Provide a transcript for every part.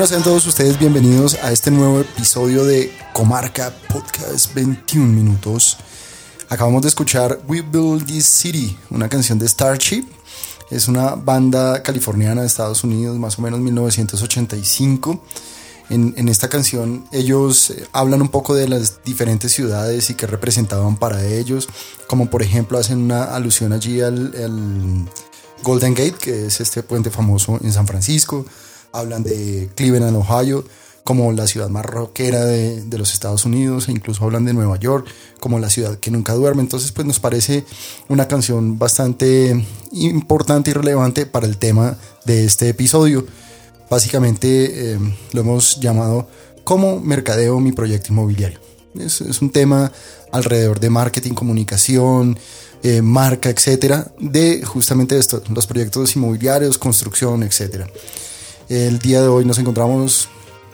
Bueno, sean todos ustedes bienvenidos a este nuevo episodio de Comarca Podcast 21 minutos. Acabamos de escuchar We Build This City, una canción de Starship. Es una banda californiana de Estados Unidos, más o menos 1985. En, en esta canción ellos eh, hablan un poco de las diferentes ciudades y qué representaban para ellos, como por ejemplo hacen una alusión allí al, al Golden Gate, que es este puente famoso en San Francisco. Hablan de Cleveland, Ohio, como la ciudad más rockera de, de los Estados Unidos, e incluso hablan de Nueva York, como la ciudad que nunca duerme. Entonces, pues nos parece una canción bastante importante y relevante para el tema de este episodio. Básicamente eh, lo hemos llamado como mercadeo mi proyecto inmobiliario. Es, es un tema alrededor de marketing, comunicación, eh, marca, etcétera, de justamente esto, los proyectos inmobiliarios, construcción, etcétera. El día de hoy nos encontramos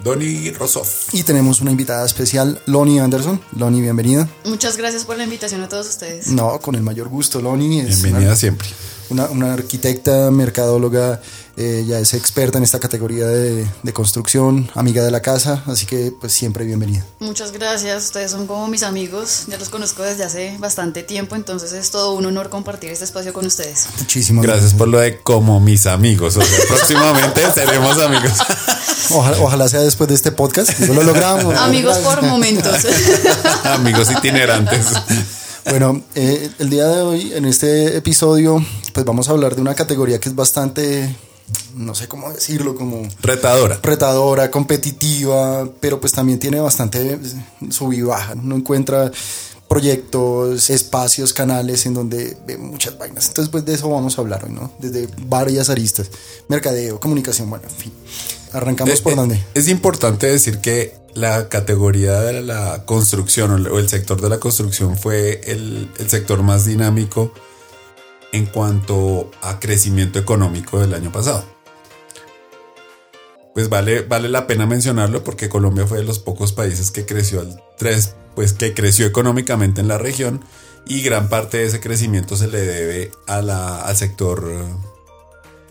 Donny Rosoff. y tenemos una invitada especial, Lonnie Anderson. Lonnie, bienvenida. Muchas gracias por la invitación a todos ustedes. No, con el mayor gusto, Lonnie. Es Bienvenida una, siempre. Una, una arquitecta, mercadóloga, eh, ya es experta en esta categoría de, de construcción, amiga de la casa, así que pues siempre bienvenida. Muchas gracias, ustedes son como mis amigos, ya los conozco desde hace bastante tiempo, entonces es todo un honor compartir este espacio con ustedes. Muchísimas Gracias por lo de como mis amigos. O sea, próximamente seremos amigos. Ojalá, ojalá sea después de este podcast. Digo, lo logramos. Amigos por momentos. amigos itinerantes. Bueno, eh, el día de hoy, en este episodio, pues vamos a hablar de una categoría que es bastante, no sé cómo decirlo, como Retadora. retadora, competitiva, pero pues también tiene bastante sub y baja. Uno encuentra proyectos, espacios, canales en donde ve muchas vainas. Entonces, pues de eso vamos a hablar hoy, ¿no? Desde varias aristas. Mercadeo, comunicación, bueno, en fin. Arrancamos por Eh, eh, dónde. Es importante decir que la categoría de la construcción o el- sector de la construcción fue el, el sector más dinámico en cuanto a crecimiento económico del año pasado. Pues vale, vale la pena mencionarlo porque Colombia fue de los pocos países que creció al 3, pues que creció económicamente en la región y gran parte de ese crecimiento se le debe a la- al sector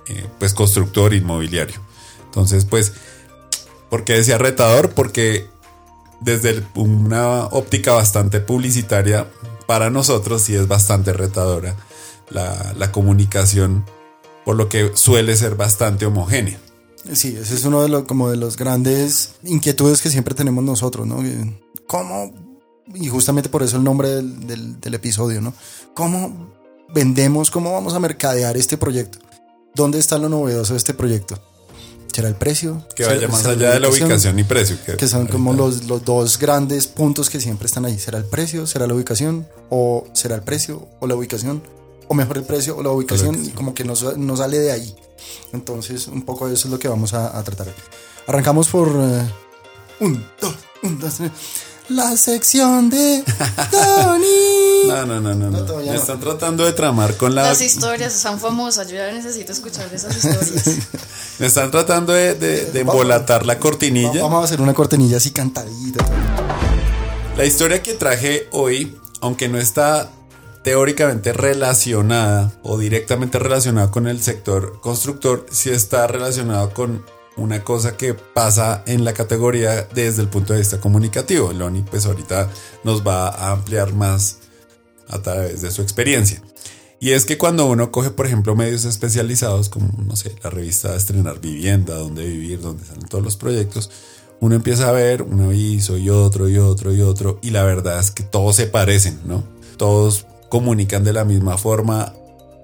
eh, pues constructor inmobiliario. Entonces, pues, ¿por qué decía retador? Porque desde una óptica bastante publicitaria, para nosotros sí es bastante retadora la, comunicación, por lo que suele ser bastante homogénea. Sí, ese es uno de los, como de los grandes inquietudes que siempre tenemos nosotros, ¿no? ¿Cómo? Y justamente por eso el nombre del episodio, ¿no? ¿Cómo vendemos, cómo vamos a mercadear este proyecto? ¿Dónde está lo novedoso de este proyecto? ¿Será el precio? Que ¿Será- vaya más será allá de la ubicación y precio. Que son como los, los dos grandes puntos que siempre están ahí. ¿Será el precio? ¿Será la ubicación? ¿O será el precio o la ubicación? ¿O mejor el precio o la ubicación? ubicación. Y como que no, no sale de ahí. Entonces, un poco de eso es lo que vamos a, a tratar. Arrancamos por... eh, un, dos, un, dos, tres. La sección de Tony. No, no, no, no. no. Me no. están tratando de tramar con la. Las historias son famosas, yo ya necesito escuchar esas historias. Me están tratando de, de- de embolatar la cortinilla. Vamos a hacer una cortinilla así cantadita. La historia que traje hoy, aunque no está teóricamente relacionada o directamente relacionada con el sector constructor, sí está relacionado con una cosa que pasa en la categoría desde el punto de vista comunicativo. Loni pues ahorita nos va a ampliar más a través de su experiencia. Y es que cuando uno coge, por ejemplo, medios especializados como, no sé, la revista Estrenar Vivienda, Dónde Vivir, donde salen todos los proyectos, uno empieza a ver un aviso y otro y otro y otro, y la verdad es que todos se parecen, ¿no? Todos comunican de la misma forma.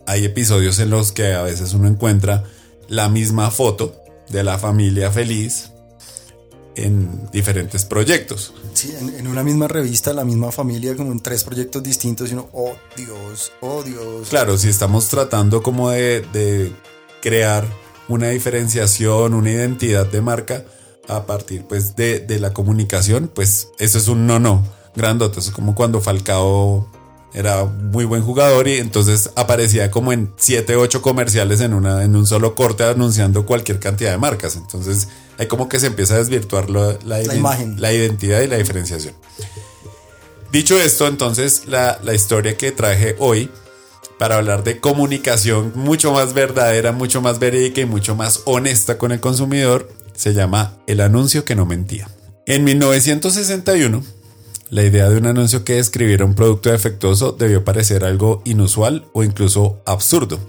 Hay episodios en los que a veces uno encuentra la misma foto de la familia feliz en diferentes proyectos. Sí, en, en una misma revista, la misma familia, como en tres proyectos distintos, y uno, oh Dios, oh Dios. Claro, si estamos tratando como de, de crear una diferenciación, una identidad de marca a partir pues de, de la comunicación, pues eso es un no no grandote. Eso es como cuando Falcao era muy buen jugador y entonces aparecía como en 7, 8 comerciales en, una, en un solo corte anunciando cualquier cantidad de marcas. Entonces hay como que se empieza a desvirtuar la, imagen. la identidad y la diferenciación. Dicho esto, entonces la, la historia que traje hoy para hablar de comunicación mucho más verdadera, mucho más verídica y mucho más honesta con el consumidor se llama El anuncio que no mentía. En 1961, la idea de un anuncio que describiera un producto defectuoso debió parecer algo inusual o incluso absurdo.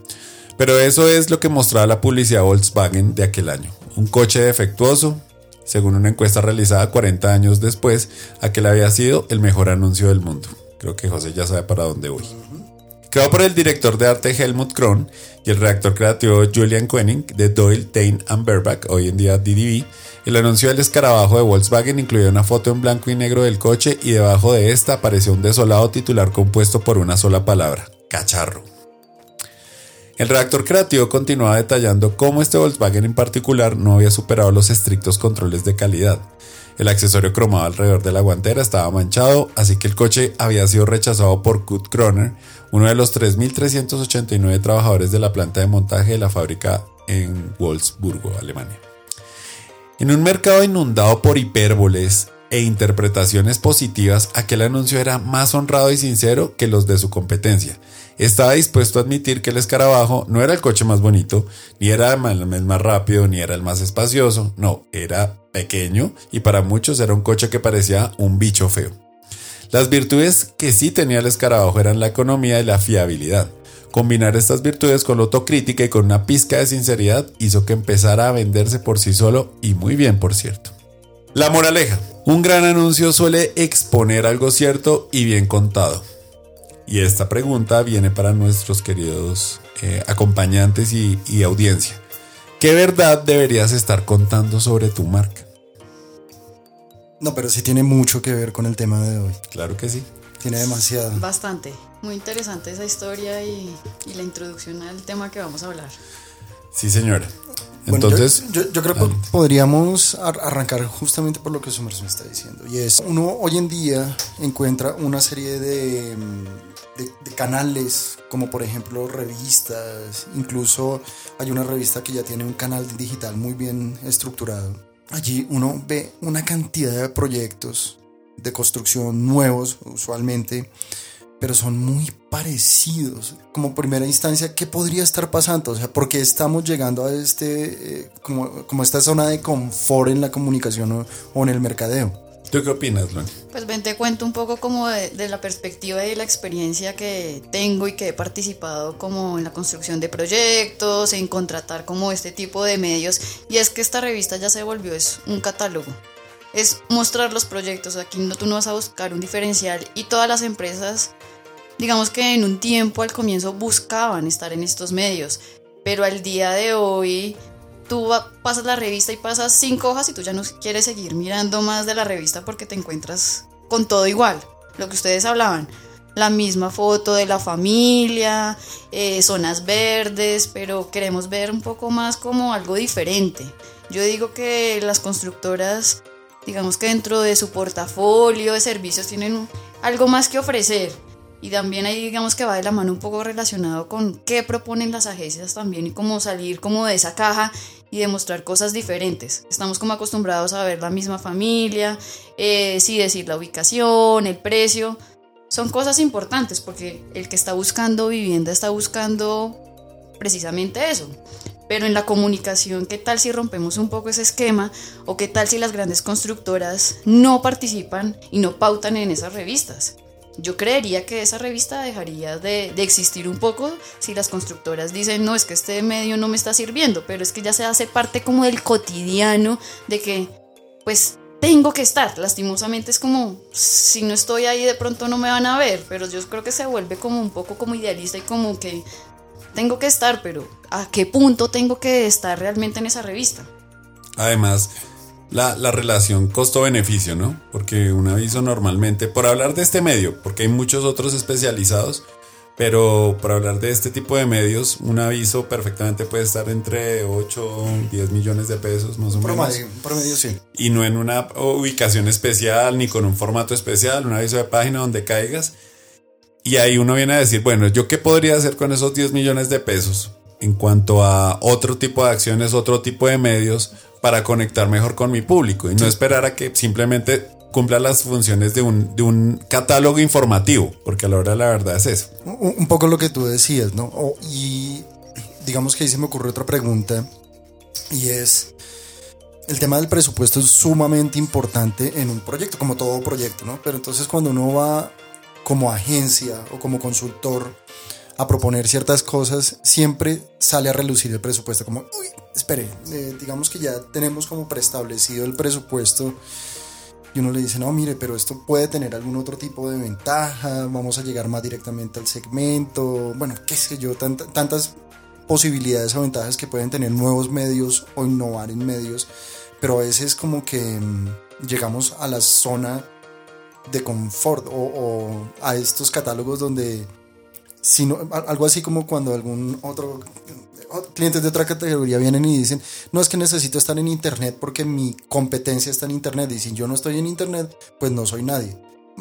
Pero eso es lo que mostraba la publicidad Volkswagen de aquel año. Un coche defectuoso, según una encuesta realizada 40 años después, aquel había sido el mejor anuncio del mundo. Creo que José ya sabe para dónde voy. Creado por el director de arte Helmut Kron y el redactor creativo Julian Koenig de Doyle, Tain and Berbach, hoy en día DDB, el anuncio del escarabajo de Volkswagen incluía una foto en blanco y negro del coche y debajo de esta apareció un desolado titular compuesto por una sola palabra, cacharro. El redactor creativo continuaba detallando cómo este Volkswagen en particular no había superado los estrictos controles de calidad. El accesorio cromado alrededor de la guantera estaba manchado, así que el coche había sido rechazado por Kurt Kroner, uno de los 3.389 trabajadores de la planta de montaje de la fábrica en Wolfsburgo, Alemania. En un mercado inundado por hipérboles e interpretaciones positivas, aquel anuncio era más honrado y sincero que los de su competencia. Estaba dispuesto a admitir que el escarabajo no era el coche más bonito, ni era el más rápido, ni era el más espacioso, no, era pequeño y para muchos era un coche que parecía un bicho feo. Las virtudes que sí tenía el escarabajo eran la economía y la fiabilidad. Combinar estas virtudes con la autocrítica y con una pizca de sinceridad hizo que empezara a venderse por sí solo y muy bien, por cierto. La moraleja. Un gran anuncio suele exponer algo cierto y bien contado. Y esta pregunta viene para nuestros queridos eh, acompañantes y, y audiencia. ¿Qué verdad deberías estar contando sobre tu marca? No, pero sí tiene mucho que ver con el tema de hoy. Claro que sí. Tiene demasiado. Bastante. Muy interesante esa historia y, y la introducción al tema que vamos a hablar. Sí, señora. Bueno, Entonces, yo, yo- yo creo que adelante. podríamos ar- arrancar justamente por lo que Sumerso me está diciendo. Y es, uno hoy en día encuentra una serie de, mm, de, canales, como por ejemplo revistas, incluso hay una revista que ya tiene un canal digital muy bien estructurado. Allí uno ve una cantidad de proyectos de construcción nuevos, usualmente, pero son muy parecidos. Como primera instancia, ¿qué podría estar pasando? O sea, ¿por qué estamos llegando a este, eh, como, como esta zona de confort en la comunicación o, o en el mercadeo? ¿Tú qué opinas, Loni? Pues ven, te cuento un poco como de, de la perspectiva y la experiencia que tengo y que he participado como en la construcción de proyectos, en contratar como este tipo de medios. Y es que esta revista ya se volvió es un catálogo. Es mostrar los proyectos. Aquí no, tú no vas a buscar un diferencial y todas las empresas, digamos que en un tiempo al comienzo buscaban estar en estos medios. Pero al día de hoy tú pasas la revista y pasas cinco hojas y tú ya no quieres seguir mirando más de la revista porque te encuentras con todo igual. Lo que ustedes hablaban, la misma foto de la familia, eh, zonas verdes, pero queremos ver un poco más como algo diferente. Yo digo que las constructoras, digamos que dentro de su portafolio de servicios tienen algo más que ofrecer. Y también ahí digamos que va de la mano un poco relacionado con qué proponen las agencias también y cómo salir como de esa caja y demostrar cosas diferentes. Estamos como acostumbrados a ver la misma familia, eh, sí decir la ubicación, el precio. Son cosas importantes porque el que está buscando vivienda está buscando precisamente eso. Pero en la comunicación, ¿qué tal si rompemos un poco ese esquema? ¿O qué tal si las grandes constructoras no participan y no pautan en esas revistas? Yo creería que esa revista dejaría de, de existir un poco si las constructoras dicen, no, es que este medio no me está sirviendo, pero es que ya se hace parte como del cotidiano de que, pues, tengo que estar. Lastimosamente es como, si no estoy ahí de pronto no me van a ver, pero yo creo que se vuelve como un poco como idealista y como que tengo que estar, pero ¿a qué punto tengo que estar realmente en esa revista? Además, la, la relación costo-beneficio, ¿no? Porque un aviso normalmente, por hablar de este medio, porque hay muchos otros especializados, pero por hablar de este tipo de medios, un aviso perfectamente puede estar entre 8 10 millones de pesos más o menos. Promedio, promedio sí. Y no en una ubicación especial ni con un formato especial, un aviso de página donde caigas. Y ahí uno viene a decir, bueno, ¿yo qué podría hacer con esos 10 millones de pesos en cuanto a otro tipo de acciones, otro tipo de medios para conectar mejor con mi público y no esperar a que simplemente cumpla las funciones de un, de un catálogo informativo, porque a la hora de la verdad es eso. Un, un poco lo que tú decías, ¿no? O- y digamos que ahí se me ocurre otra pregunta y es, el tema del presupuesto es sumamente importante en un proyecto, como todo proyecto, ¿no? Pero entonces cuando uno va como agencia o como consultor a proponer ciertas cosas, siempre sale a relucir el presupuesto, como, uy, espere, eh, digamos que ya tenemos como preestablecido el presupuesto y uno le dice, no, mire, pero esto puede tener algún otro tipo de ventaja, vamos a llegar más directamente al segmento, bueno, qué sé yo, tant- tantas posibilidades o ventajas que pueden tener nuevos medios o innovar en medios, pero a veces como que mm, llegamos a la zona de confort o, o a estos catálogos donde si no- al- algo así como cuando algún otro clientes de otra categoría vienen y dicen, no es que necesito estar en internet porque mi competencia está en internet y si yo no estoy en internet, pues no soy nadie.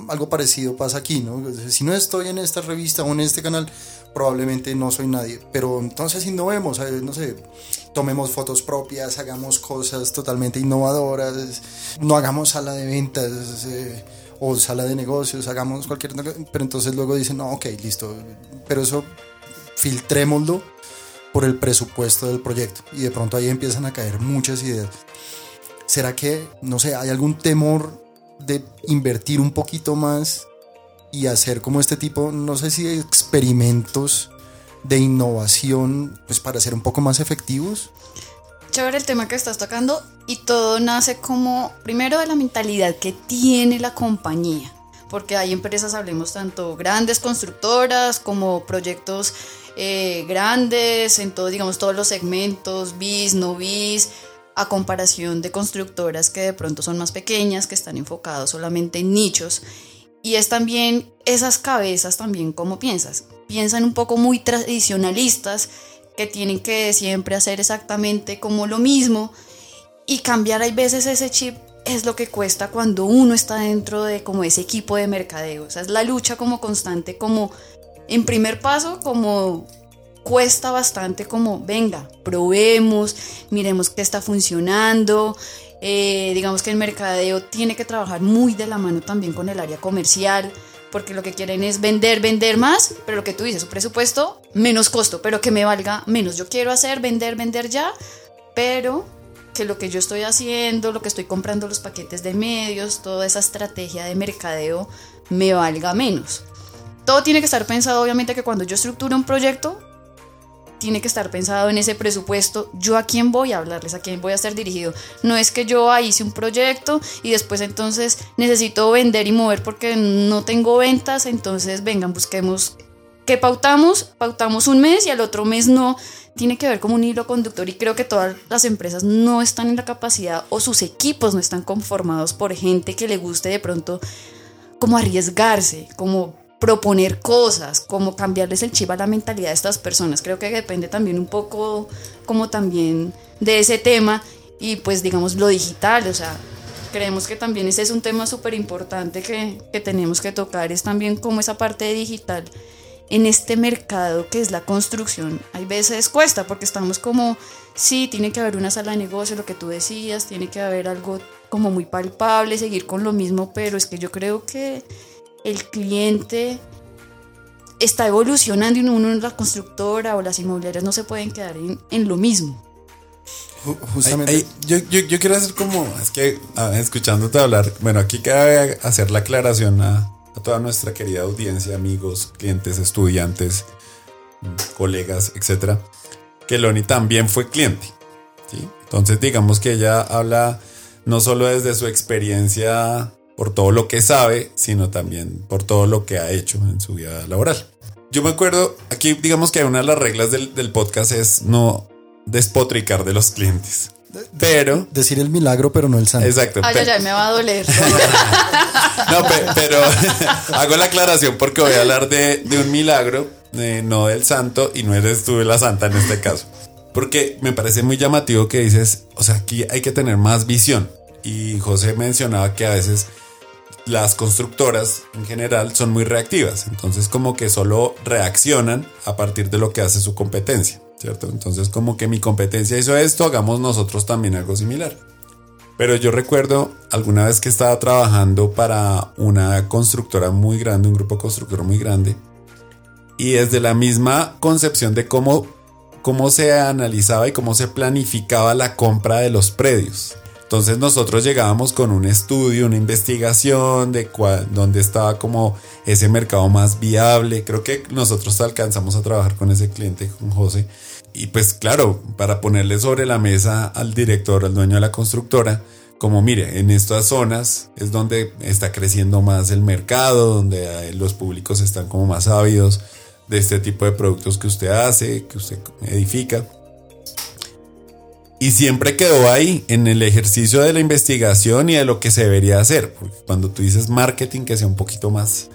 Algo parecido pasa aquí, ¿no? Si no estoy en esta revista o en este canal, probablemente no soy nadie. Pero entonces innovemos, eh, no sé, tomemos fotos propias, hagamos cosas totalmente innovadoras, no hagamos sala de ventas eh, o sala de negocios, hagamos cualquier... Pero entonces luego dicen, no, ok, listo, pero eso filtrémoslo por el presupuesto del proyecto y de pronto ahí empiezan a caer muchas ideas. ¿Será que, no sé, hay algún temor de invertir un poquito más y hacer como este tipo, no sé si experimentos de innovación, pues para ser un poco más efectivos? Chévere el tema que estás tocando y todo nace como, primero de la mentalidad que tiene la compañía, porque hay empresas, hablemos tanto grandes constructoras como proyectos eh, grandes en todo, digamos, todos los segmentos, bis, no bis, a comparación de constructoras que de pronto son más pequeñas, que están enfocados solamente en nichos. Y es también esas cabezas también como piensas. Piensan un poco muy tradicionalistas que tienen que siempre hacer exactamente como lo mismo y cambiar hay veces ese chip es lo que cuesta cuando uno está dentro de como ese equipo de mercadeo. O sea, es la lucha como constante, como en primer paso, como cuesta bastante como, venga, probemos, miremos qué está funcionando. Eh, digamos que el mercadeo tiene que trabajar muy de la mano también con el área comercial, porque lo que quieren es vender, vender más, pero lo que tú dices, su presupuesto, menos costo, pero que me valga menos. Yo quiero hacer, vender, vender ya, pero que lo que yo estoy haciendo, lo que estoy comprando los paquetes de medios, toda esa estrategia de mercadeo me valga menos. Todo tiene que estar pensado, obviamente, que cuando yo estructuro un proyecto, tiene que estar pensado en ese presupuesto, yo a quién voy a hablarles, a quién voy a ser dirigido. No es que yo hice un proyecto y después entonces necesito vender y mover porque no tengo ventas, entonces vengan, busquemos qué pautamos, pautamos un mes y al otro mes no. Tiene que ver como un hilo conductor y creo que todas las empresas no están en la capacidad o sus equipos no están conformados por gente que le guste de pronto como arriesgarse, como proponer cosas, como cambiarles el chip a la mentalidad de estas personas. Creo que depende también un poco como también de ese tema y pues digamos lo digital, o sea, creemos que también ese es un tema súper importante que, que tenemos que tocar, es también como esa parte digital en este mercado que es la construcción. Hay veces cuesta porque estamos como, sí, tiene que haber una sala de negocio, lo que tú decías, tiene que haber algo como muy palpable, seguir con lo mismo, pero es que yo creo que el cliente está evolucionando y uno, la constructora o las inmobiliarias no se pueden quedar en, en lo mismo. Ju- Justamente. Ay, ay, yo, yo, yo quiero hacer como, es que escuchándote hablar, bueno, aquí cabe hacer la aclaración a, a toda nuestra querida audiencia, amigos, clientes, estudiantes, colegas, etcétera, que Loni también fue cliente. ¿sí? Entonces, digamos que ella habla no solo desde su experiencia por todo lo que sabe, sino también por todo lo que ha hecho en su vida laboral. Yo me acuerdo, aquí digamos que una de las reglas del, del podcast es no despotricar de los clientes. Pero. Decir el milagro, pero no el santo. Exacto. Ay, ay, ay, me va a doler. no, pe- pero hago la aclaración porque voy a hablar de, de un milagro, eh, no del santo, y no eres tú la santa en este caso. Porque me parece muy llamativo que dices, o sea, aquí hay que tener más visión. Y José mencionaba que a veces las constructoras en general son muy reactivas, entonces como que solo reaccionan a partir de lo que hace su competencia, ¿cierto? Entonces como que mi competencia hizo esto, hagamos nosotros también algo similar. Pero yo recuerdo alguna vez que estaba trabajando para una constructora muy grande, un grupo constructor muy grande, y desde la misma concepción de cómo, cómo se analizaba y cómo se planificaba la compra de los predios. Entonces nosotros llegábamos con un estudio, una investigación de cuál, dónde estaba como ese mercado más viable. Creo que nosotros alcanzamos a trabajar con ese cliente, con José. Y pues claro, para ponerle sobre la mesa al director, al dueño de la constructora, como mire, en estas zonas es donde está creciendo más el mercado, donde los públicos están como más ávidos de este tipo de productos que usted hace, que usted edifica. Y siempre quedó ahí en el ejercicio de la investigación y de lo que se debería hacer. Cuando tú dices marketing que sea un poquito más,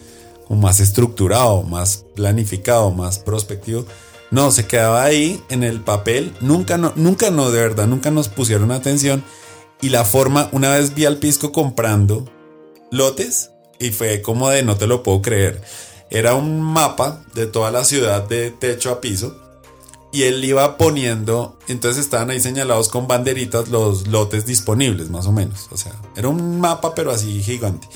más estructurado, más planificado, más prospectivo, no, se quedaba ahí en el papel. Nunca, no, nunca no, de verdad, nunca nos pusieron atención. Y la forma, una vez vi al pisco comprando lotes y fue como de no te lo puedo creer. Era un mapa de toda la ciudad de techo a piso y él iba poniendo, entonces estaban ahí señalados con banderitas los lotes disponibles, más o menos. O sea, era un mapa, pero así gigante.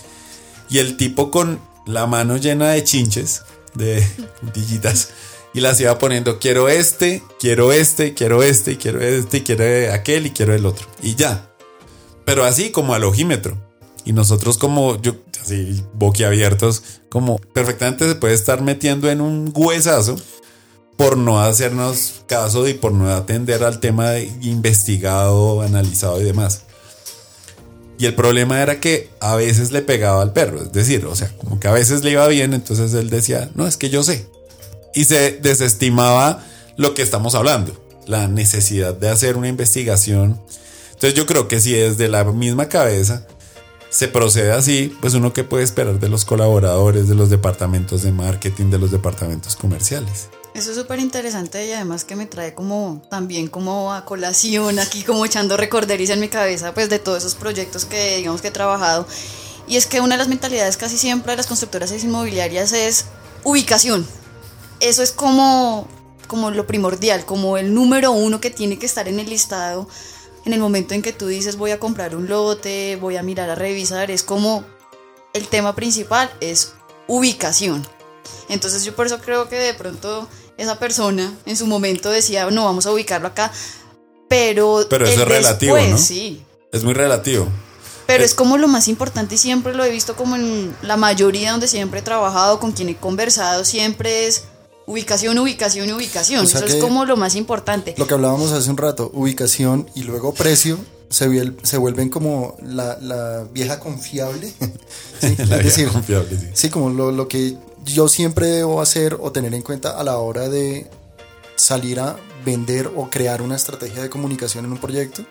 Y el tipo con la mano llena de chinches, de puntillitas, y las iba poniendo, quiero este, quiero este, quiero este, quiero este, quiero aquel y quiero el otro. Y ya. Pero así como al ojímetro. Y nosotros como, yo, así, boquiabiertos, como perfectamente se puede estar metiendo en un huesazo por no hacernos caso y por no atender al tema investigado, analizado y demás. Y el problema era que a veces le pegaba al perro, es decir, o sea, como que a veces le iba bien, entonces él decía, no, es que yo sé. Y se desestimaba lo que estamos hablando, la necesidad de hacer una investigación. Entonces yo creo que si desde la misma cabeza se procede así, pues uno que puede esperar de los colaboradores, de los departamentos de marketing, de los departamentos comerciales. Eso es súper interesante y además que me trae como también como a colación aquí como echando recorderiza en mi cabeza pues de todos esos proyectos que digamos que he trabajado y es que una de las mentalidades casi siempre de las constructoras inmobiliarias es ubicación. Eso es como como lo primordial, como el número uno que tiene que estar en el listado en el momento en que tú dices voy a comprar un lote, voy a mirar a revisar, es como el tema principal es ubicación. Entonces yo por eso creo que de pronto esa persona en su momento decía, no, vamos a ubicarlo acá, pero... Pero eso el es relativo, después, ¿no? Sí, Es muy relativo. pero Eh. es como lo más importante y siempre lo he visto como en la mayoría donde siempre he trabajado, con quien he conversado, siempre es ubicación, ubicación, ubicación. O sea eso es como lo más importante. Lo que hablábamos hace un rato, ubicación y luego precio, se, viel- se vuelven como la, la vieja confiable. Sí, La es vieja decir, confiable, sí. sí, como lo, lo que yo siempre debo hacer o tener en cuenta a la hora de salir a vender o crear una estrategia de comunicación en un proyecto.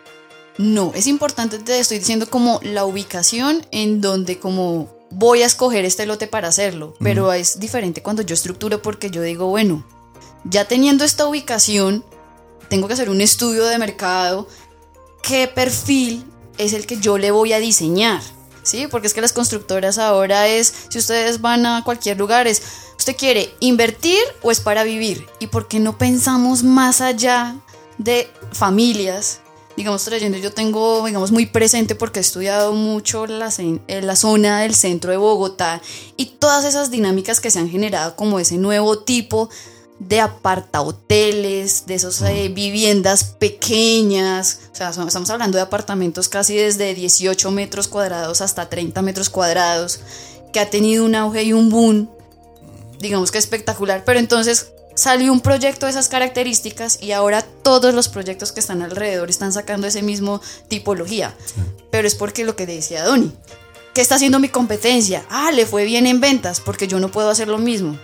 No, es importante, te estoy diciendo como la ubicación en donde como voy a escoger este lote para hacerlo, pero es diferente cuando yo estructuro porque yo digo, bueno, ya teniendo esta ubicación, tengo que hacer un estudio de mercado, qué perfil es el que yo le voy a diseñar, ¿sí? Porque es que las constructoras ahora es, si ustedes van a cualquier lugar, es, ¿usted quiere invertir o es para vivir? ¿Y por qué no pensamos más allá de familias? digamos, trayendo, yo tengo, digamos, muy presente porque he estudiado mucho la, eh, la zona del centro de Bogotá y todas esas dinámicas que se han generado como ese nuevo tipo de apartahoteles, de esas eh, viviendas pequeñas, o sea, son- estamos hablando de apartamentos casi desde 18 metros cuadrados hasta 30 metros cuadrados, que ha tenido un auge y un boom, digamos que espectacular, pero entonces salió un proyecto de esas características y ahora todos los proyectos que están alrededor están sacando ese mismo tipología. Pero es porque lo que decía Donny, ¿qué está haciendo mi competencia? Ah, le fue bien en ventas porque yo no puedo hacer lo mismo,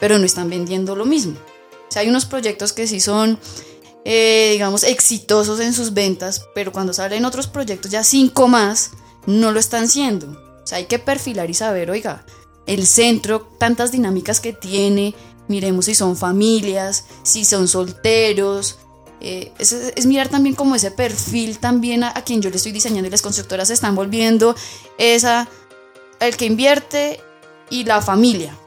pero no están vendiendo lo mismo. O sea, hay unos proyectos que sí son, eh, digamos, exitosos en sus ventas, pero cuando salen otros proyectos, ya cinco más, no lo están siendo. O sea, hay que perfilar y saber, oiga, el centro, tantas dinámicas que tiene, miremos si son familias, si son solteros. Eh, es, mirar también como ese perfil también a, a, quien yo le estoy diseñando y las constructoras se están volviendo esa, el que invierte y la familia.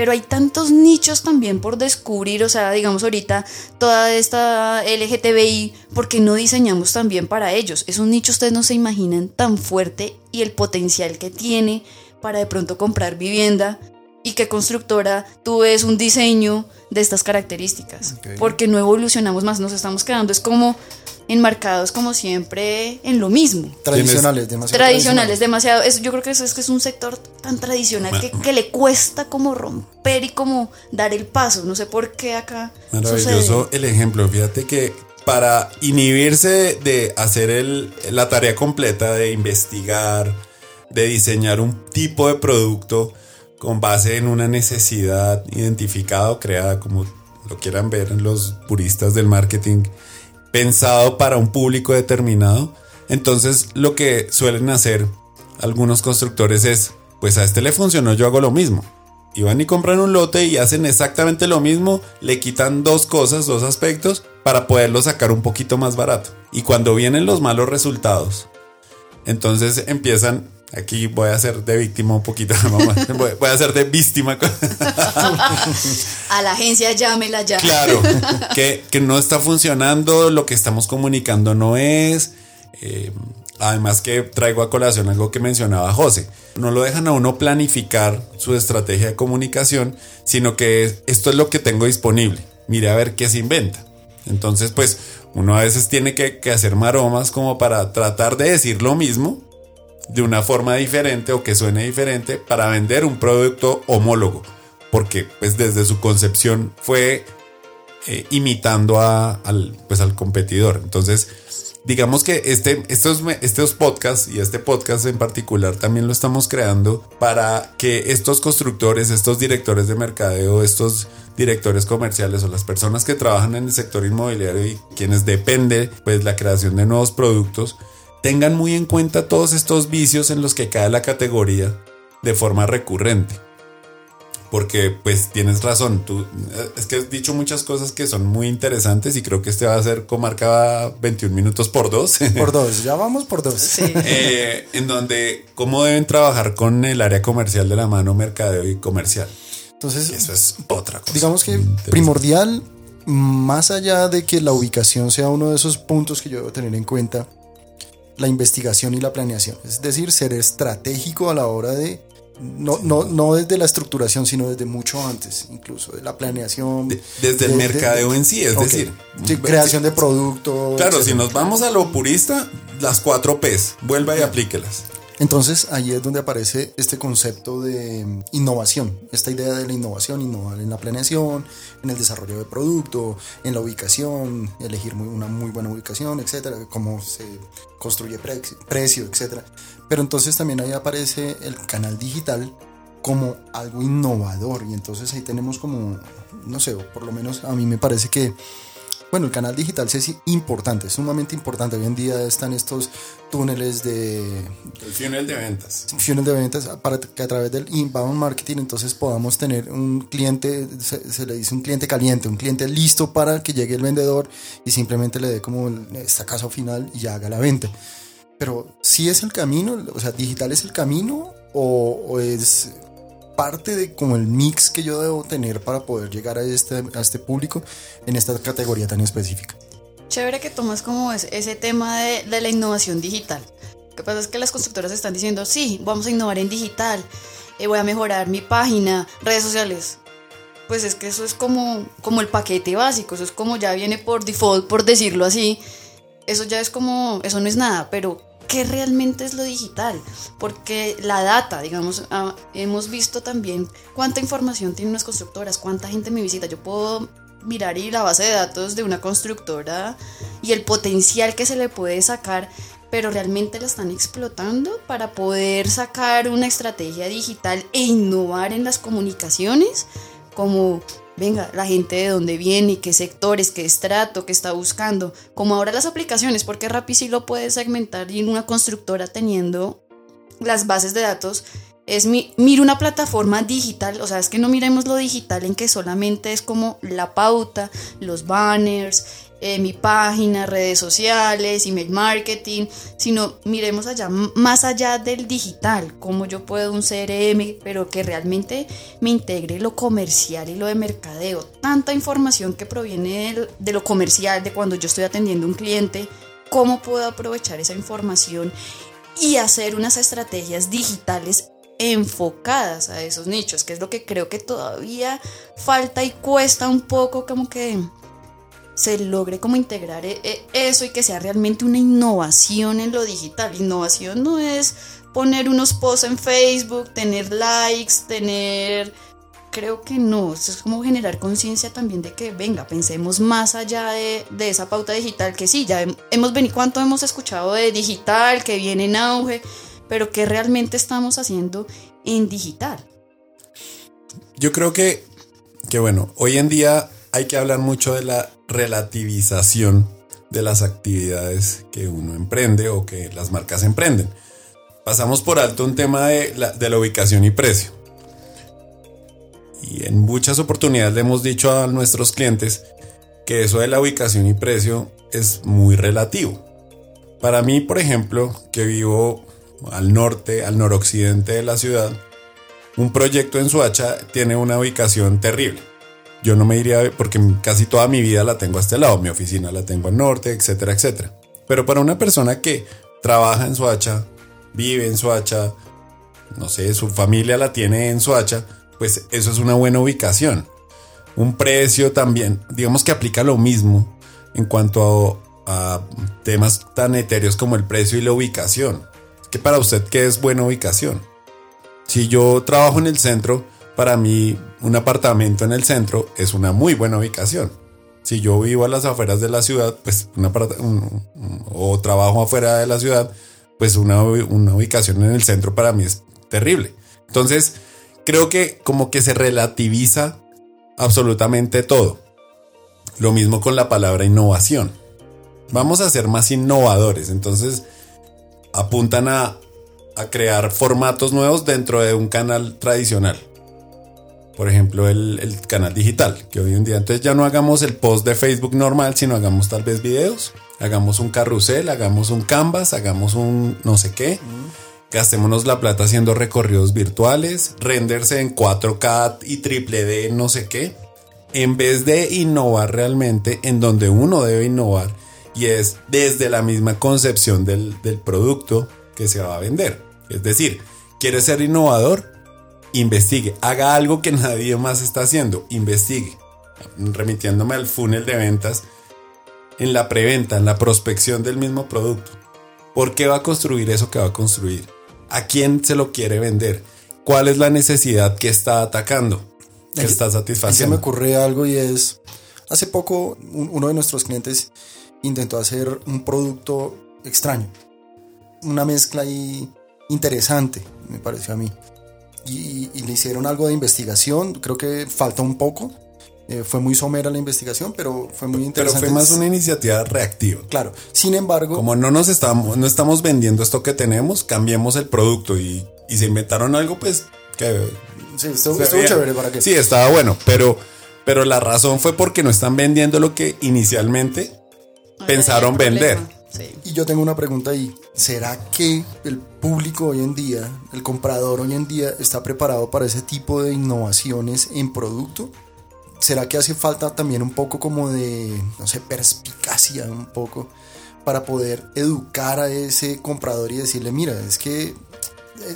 Pero hay tantos nichos también por descubrir, o sea, digamos ahorita toda esta LGTBI, porque no diseñamos también para ellos? Es un nicho, ustedes no se imaginan tan fuerte y el potencial que tiene para de pronto comprar vivienda y que constructora tú ves un diseño de estas características. Okay. Porque no evolucionamos más, nos estamos quedando, es como enmarcados como siempre en lo mismo. Tradicionales, demasiado. Tradicionales, demasiado. Es, yo creo que eso es que es un sector tan tradicional que, que, le cuesta como romper y como dar el paso. No sé por qué acá. Maravilloso sucede. el ejemplo. Fíjate que para inhibirse de hacer el, la tarea completa de investigar, de diseñar un tipo de producto con base en una necesidad identificada o creada, como lo quieran ver en los puristas del marketing, pensado para un público determinado. Entonces lo que suelen hacer algunos constructores es, pues a este le funcionó, yo hago lo mismo. Y van y compran un lote y hacen exactamente lo mismo, le quitan dos cosas, dos aspectos, para poderlo sacar un poquito más barato. Y cuando vienen los malos resultados, entonces empiezan Aquí voy a ser de víctima un poquito, voy a ser de víctima. a la agencia llámela ya. Claro, que, que, no está funcionando, lo que estamos comunicando no es. Eh, además que traigo a colación algo que mencionaba José. No lo dejan a uno planificar su estrategia de comunicación, sino que esto es lo que tengo disponible. Mire a ver qué se inventa. Entonces, pues uno a veces tiene que, que hacer maromas como para tratar de decir lo mismo, de una forma diferente o que suene diferente para vender un producto homólogo. Porque pues desde su concepción fue eh, imitando a, al, pues, al competidor. Entonces, digamos que este, estos, estos podcasts y este podcast en particular también lo estamos creando para que estos constructores, estos directores de mercadeo, estos directores comerciales o las personas que trabajan en el sector inmobiliario y quienes depende pues la creación de nuevos productos tengan muy en cuenta todos estos vicios en los que cae la categoría de forma recurrente. Porque pues tienes razón, tú es que has dicho muchas cosas que son muy interesantes y creo que este va a ser comarca 21 minutos por dos. Por dos, ya vamos por dos. Sí. eh, en donde cómo deben trabajar con el área comercial de la mano, mercadeo y comercial. Entonces, eso es otra cosa. digamos que primordial, más allá de que la ubicación sea uno de esos puntos que yo debo tener en cuenta, la investigación y la planeación. Es decir, ser estratégico a la hora de, no, no, no desde la estructuración, sino desde mucho antes, incluso de la planeación. De- desde el de- mercadeo de- en sí, es decir, Sí, creación de producto. Claro, si nos vamos a lo purista, las cuatro P's, vuelva y aplíquelas. Entonces ahí es donde aparece este concepto de innovación, esta idea de la innovación, innovar en la planeación, en el desarrollo de producto, en la ubicación, elegir una muy buena ubicación, etcétera, cómo se construye pre- precio, etcétera. Pero entonces también ahí aparece el canal digital como algo innovador y entonces ahí tenemos como, no sé, por lo menos a mí me parece que bueno, el canal digital sí es importante, es sumamente importante. Hoy en día están estos túneles de, El funnel de ventas. funnel de ventas para que a través del inbound marketing entonces podamos tener un cliente, se, se le dice un cliente caliente, un cliente listo para que llegue el vendedor y simplemente le dé como el estacazo final y ya haga la venta. Pero si es el camino, o sea, digital es el camino o, o es parte de como el mix que yo debo tener para poder llegar a este, a este público en esta categoría tan específica. Chévere que tomas como ese, ese tema de, de la innovación digital. Lo que pasa es que las constructoras están diciendo, sí, vamos a innovar en digital, eh, voy a mejorar mi página, redes sociales. Pues es que eso es como, como el paquete básico, eso es como ya viene por default, por decirlo así. Eso ya es como, eso no es nada, pero ¿qué realmente es lo digital? Porque la data, digamos, ah, hemos visto también cuánta información tienen unas constructoras, cuánta gente me visita. Yo puedo mirar y la base de datos de una constructora y el potencial que se le puede sacar, pero realmente la están explotando para poder sacar una estrategia digital e innovar en las comunicaciones, como venga, la gente de dónde viene, qué sectores, qué estrato, qué está buscando, como ahora las aplicaciones, porque Rappi sí lo puede segmentar y en una constructora teniendo las bases de datos es mi, mira una plataforma digital, o sea, es que no miremos lo digital en que solamente es como la pauta, los banners, eh, mi página, redes sociales, email marketing, sino miremos allá, más allá del digital, cómo yo puedo un CRM, pero que realmente me integre lo comercial y lo de mercadeo. Tanta información que proviene de, de lo comercial, de cuando yo estoy atendiendo a un cliente, cómo puedo aprovechar esa información y hacer unas estrategias digitales enfocadas a esos nichos, que es lo que creo que todavía falta y cuesta un poco como que se logre como integrar e, e, eso y que sea realmente una innovación en lo digital. Innovación no es poner unos posts en Facebook, tener likes, tener... Creo que no, es como generar conciencia también de que, venga, pensemos más allá de, de, esa pauta digital, que sí, ya hemos venido, cuánto hemos escuchado de digital, que viene en auge, pero que realmente estamos haciendo en digital. Yo creo que, que bueno, hoy en día hay que hablar mucho de la relativización de las actividades que uno emprende o que las marcas emprenden. Pasamos por alto un tema de la, de la ubicación y precio. Y en muchas oportunidades le hemos dicho a nuestros clientes que eso de la ubicación y precio es muy relativo. Para mí, por ejemplo, que vivo al norte, al noroccidente de la ciudad, un proyecto en Suacha tiene una ubicación terrible. Yo no me iría porque casi toda mi vida la tengo a este lado, mi oficina la tengo al norte, etcétera, etcétera. Pero para una persona que trabaja en Suacha, vive en Suacha, no sé, su familia la tiene en Suacha, pues eso es una buena ubicación. Un precio también, digamos que aplica lo mismo en cuanto a, a temas tan etéreos como el precio y la ubicación. Que para usted, ¿qué es buena ubicación? Si yo trabajo en el centro, para mí un apartamento en el centro es una muy buena ubicación. Si yo vivo a las afueras de la ciudad, pues una, un, o trabajo afuera de la ciudad, pues una, una ubicación en el centro para mí es terrible. Entonces, creo que como que se relativiza absolutamente todo. Lo mismo con la palabra innovación. Vamos a ser más innovadores. Entonces, apuntan a, a crear formatos nuevos dentro de un canal tradicional por ejemplo, el, canal digital, que hoy en día entonces ya no hagamos el post de Facebook normal, sino hagamos tal vez videos, hagamos un carrusel, hagamos un canvas, hagamos un no sé qué. Gastémonos la plata haciendo recorridos virtuales, renderse en 4K y triple D, no sé qué. En vez de innovar realmente en donde uno debe innovar, y es desde la misma concepción del, del producto que se va a vender. Es decir, ¿quieres ser innovador? Investigue, haga algo que nadie más está haciendo, investigue, remitiéndome al funnel de ventas, en la preventa, en la prospección del mismo producto. ¿Por qué va a construir eso que va a construir? ¿A quién se lo quiere vender? ¿Cuál es la necesidad que está atacando? Que está satisfaciendo. Se me ocurre algo y es, hace poco uno de nuestros clientes intentó hacer un producto extraño, una mezcla ahí interesante, me pareció a mí y, le hicieron algo de investigación. Creo que falta un poco. Eh, fue muy somera la investigación, pero fue muy interesante. Pero fue más una iniciativa reactiva. Claro. Sin embargo. Como no nos estamos, no estamos vendiendo esto que tenemos, cambiemos el producto y, y se inventaron algo, pues que. Sí, estuvo, chévere para que. Sí, estaba bueno, pero, pero la razón fue porque no están vendiendo lo que inicialmente pensaron vender. Y yo tengo una pregunta ahí. ¿Será que el público hoy en día, el comprador hoy en día, está preparado para ese tipo de innovaciones en producto? ¿Será que hace falta también un poco como de, no sé, perspicacia un poco para poder educar a ese comprador y decirle, mira, es que eh,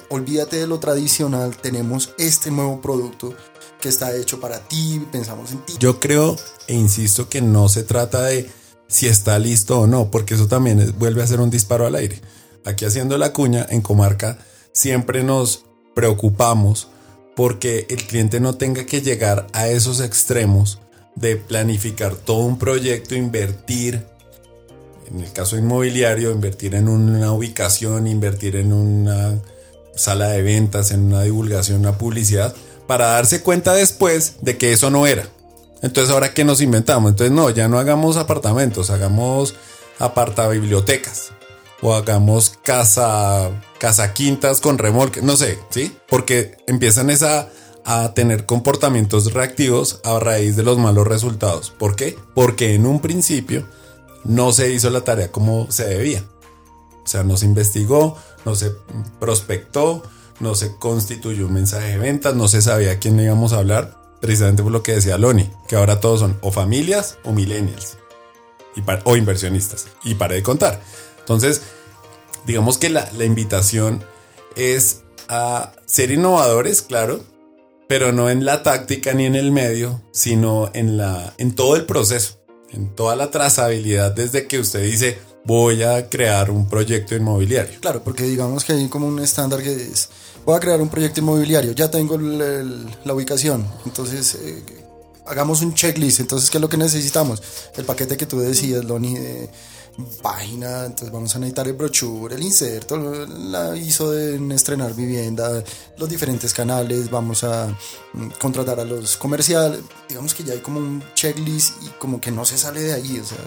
olvídate de lo tradicional, tenemos este nuevo producto que está hecho para ti, pensamos en ti. Yo creo e insisto que no se trata de si está listo o no, porque eso también vuelve a ser un disparo al aire. aquí haciendo la cuña, en comarca siempre nos preocupamos porque el cliente no tenga que llegar a esos extremos de planificar todo un proyecto, invertir, en el caso inmobiliario, invertir en una ubicación, invertir en una sala de ventas, en una divulgación, una publicidad, para darse cuenta después de que eso no era. Entonces, ahora qué nos inventamos? Entonces, no, ya no hagamos apartamentos, hagamos apartabibliotecas o hagamos casa, casa quintas con remolque, no sé, ¿sí? Porque empiezan esa a tener comportamientos reactivos a raíz de los malos resultados. ¿Por qué? Porque en un principio no se hizo la tarea como se debía. O sea, no se investigó, no se prospectó, no se constituyó un mensaje de ventas, no se sabía a quién íbamos a hablar, precisamente por lo que decía Loni, que ahora todos son o familias o millennials y o inversionistas. Y para de contar. Entonces, digamos que la, la invitación es a ser innovadores, claro, pero no en la táctica ni en el medio, sino en, la, en todo el proceso, en toda la trazabilidad desde que usted dice voy a crear un proyecto inmobiliario. Claro, porque digamos que hay como un estándar que es voy a crear un proyecto inmobiliario, ya tengo la ubicación, entonces eh, hagamos un checklist, entonces ¿qué es lo que necesitamos? El paquete que tú decías, Loni, de página, entonces vamos a necesitar el brochure, el inserto, la ISO de estrenar vivienda, los diferentes canales, vamos a mm, contratar a los comerciales, digamos que ya hay como un checklist y como que no se sale de ahí, o sea,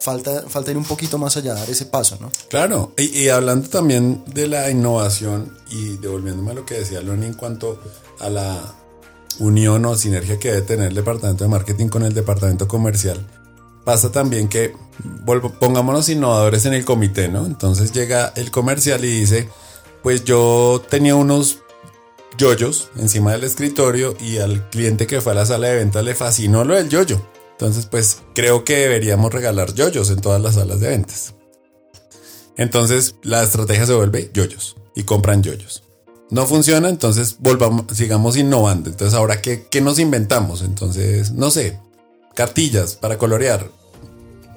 falta, falta ir un poquito más allá, dar ese paso, ¿no? Claro, y, hablando también de la innovación y devolviéndome a lo que decía Loni en cuanto a la unión o sinergia que debe tener el departamento de marketing con el departamento comercial, pasa también que pongámonos innovadores en el comité, ¿no? Entonces llega el comercial y dice, pues yo tenía unos yoyos encima del escritorio y al cliente que fue a la sala de ventas le fascinó lo del yoyo. Entonces, pues creo que deberíamos regalar yoyos en todas las salas de ventas. Entonces, la estrategia se vuelve yoyos y compran yoyos. No funciona, entonces volvamos, sigamos innovando. Entonces, ahora, ¿qué, qué nos inventamos? Entonces, no sé, cartillas para colorear,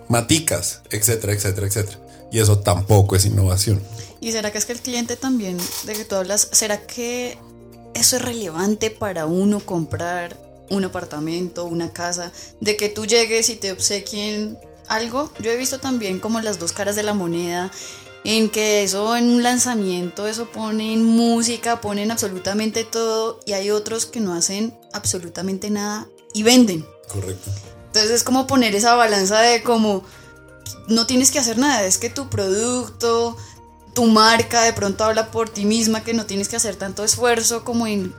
maticas, etcétera, etcétera, etcétera. Y eso tampoco es innovación. ¿Y será que es que el cliente también, de que tú hablas, será que eso es relevante para uno comprar un apartamento, una casa, de que tú llegues y te obsequien algo? Yo he visto también como las dos caras de la moneda, en que eso en un lanzamiento, eso ponen música, ponen absolutamente todo, y hay otros que no hacen absolutamente nada y venden. Correcto. Entonces es como poner esa balanza de como no tienes que hacer nada, es que tu producto, tu marca de pronto habla por ti misma, que no tienes que hacer tanto esfuerzo como en,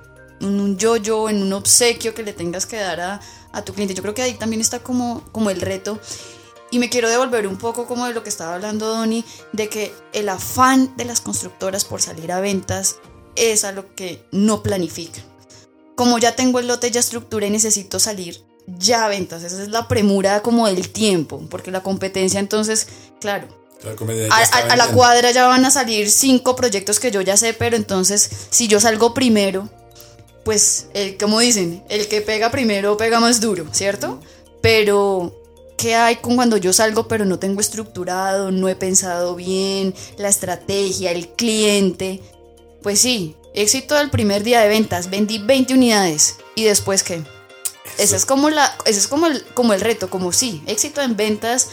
un yo-yo, en un obsequio que le tengas que dar a, a, tu cliente. Yo creo que ahí también está como, como el reto. Y me quiero devolver un poco como de lo que estaba hablando Donny, de que el afán de las constructoras por salir a ventas es a lo que no planifican. Como ya tengo el lote, ya estructuré y necesito salir, ya ventas. Esa es la premura como del tiempo, porque la competencia entonces, claro. a, la cuadra ya van a salir cinco proyectos que yo ya sé, pero entonces si yo salgo primero, pues, el, como dicen, el que pega primero pega más duro, ¿cierto? Pero, ¿qué hay con cuando yo salgo pero no tengo estructurado, no he pensado bien, la estrategia, el cliente? Pues sí, éxito del primer día de ventas, vendí 20 unidades. ¿Y después qué? Ese es como la, ese es como el, como el reto, como sí, éxito en ventas,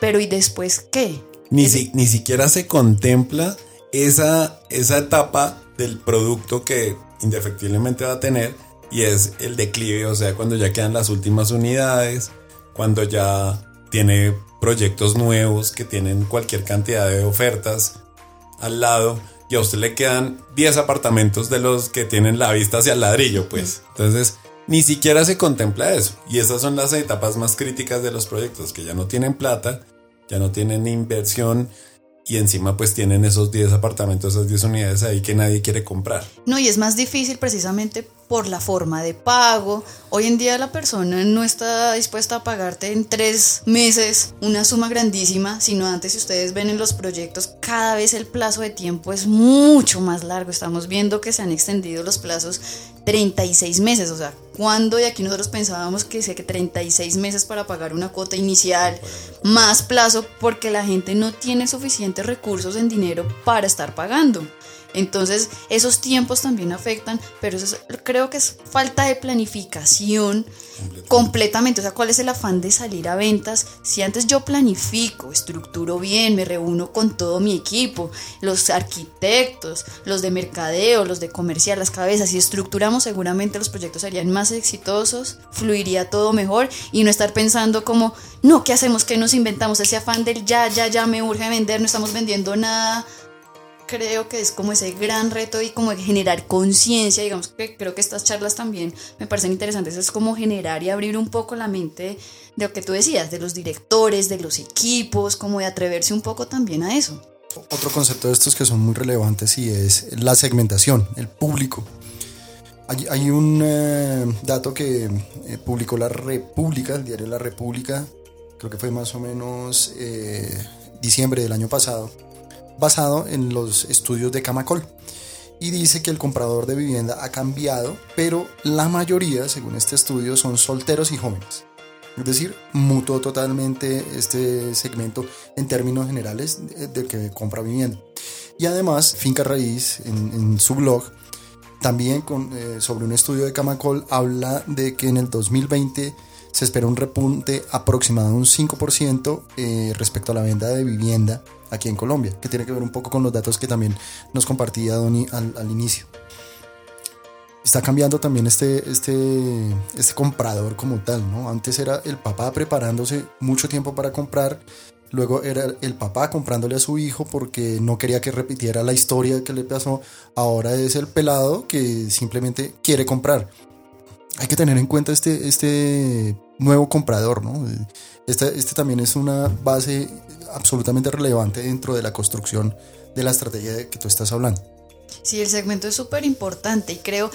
pero ¿y después qué? Ni, ni siquiera se contempla esa, esa etapa del producto que indefectiblemente va a tener y es el declive, o sea, cuando ya quedan las últimas unidades, cuando ya tiene proyectos nuevos que tienen cualquier cantidad de ofertas al lado y a usted le quedan 10 apartamentos de los que tienen la vista hacia el ladrillo, pues. Entonces, ni siquiera se contempla eso. Y esas son las etapas más críticas de los proyectos, que ya no tienen plata, ya no tienen inversión y encima pues tienen esos 10 apartamentos, esas 10 unidades ahí que nadie quiere comprar. No, y es más difícil precisamente por la forma de pago. Hoy en día la persona no está dispuesta a pagarte en tres meses una suma grandísima, sino antes si ustedes ven en los proyectos, cada vez el plazo de tiempo es mucho más largo. Estamos viendo que se han extendido los plazos 36 meses, o sea, cuando y aquí nosotros pensábamos que sé que 36 meses para pagar una cuota inicial, más plazo, porque la gente no tiene suficientes recursos en dinero para estar pagando. Entonces, esos tiempos también afectan, pero eso es- creo que es falta de planificación completamente. O sea, ¿cuál es el afán de salir a ventas? Si antes yo planifico, estructuro bien, me reúno con todo mi equipo, los arquitectos, los de mercadeo, los de comercial, las cabezas, si estructuramos, seguramente los proyectos serían más exitosos, fluiría todo mejor y no estar pensando como, no, ¿qué hacemos? ¿Qué nos inventamos? Ese afán del ya, ya, ya me urge vender, no estamos vendiendo nada creo que es como ese gran reto y como generar conciencia, digamos que creo que estas charlas también me parecen interesantes, es como generar y abrir un poco la mente de lo que tú decías, de los directores, de los equipos, como de atreverse un poco también a eso. Otro concepto de estos que son muy relevantes y es la segmentación, el público. Hay, hay un eh, dato que eh, publicó la República, el diario La República, creo que fue más o menos eh, diciembre del año pasado, basado en los estudios de Camacol. Y dice que el comprador de vivienda ha cambiado, pero la mayoría, según este estudio, son solteros y jóvenes. Es decir, mutó totalmente este segmento en términos generales de, de que compra vivienda. Y además, Finca Raíz, en, en su blog, también con, eh, sobre un estudio de Camacol, habla de que en el 2020 se espera un repunte aproximado de un 5% eh, respecto a la venta de vivienda aquí en Colombia, que tiene que ver un poco con los datos que también nos compartía Doni al, al inicio. Está cambiando también este, este, este comprador como tal, ¿no? Antes era el papá preparándose mucho tiempo para comprar, luego era el papá comprándole a su hijo porque no quería que repitiera la historia que le pasó, ahora es el pelado que simplemente quiere comprar. Hay que tener en cuenta este, este nuevo comprador, ¿no? Este, este también es una base absolutamente relevante dentro de la construcción de la estrategia de que tú estás hablando. Sí, el segmento es súper importante y creo,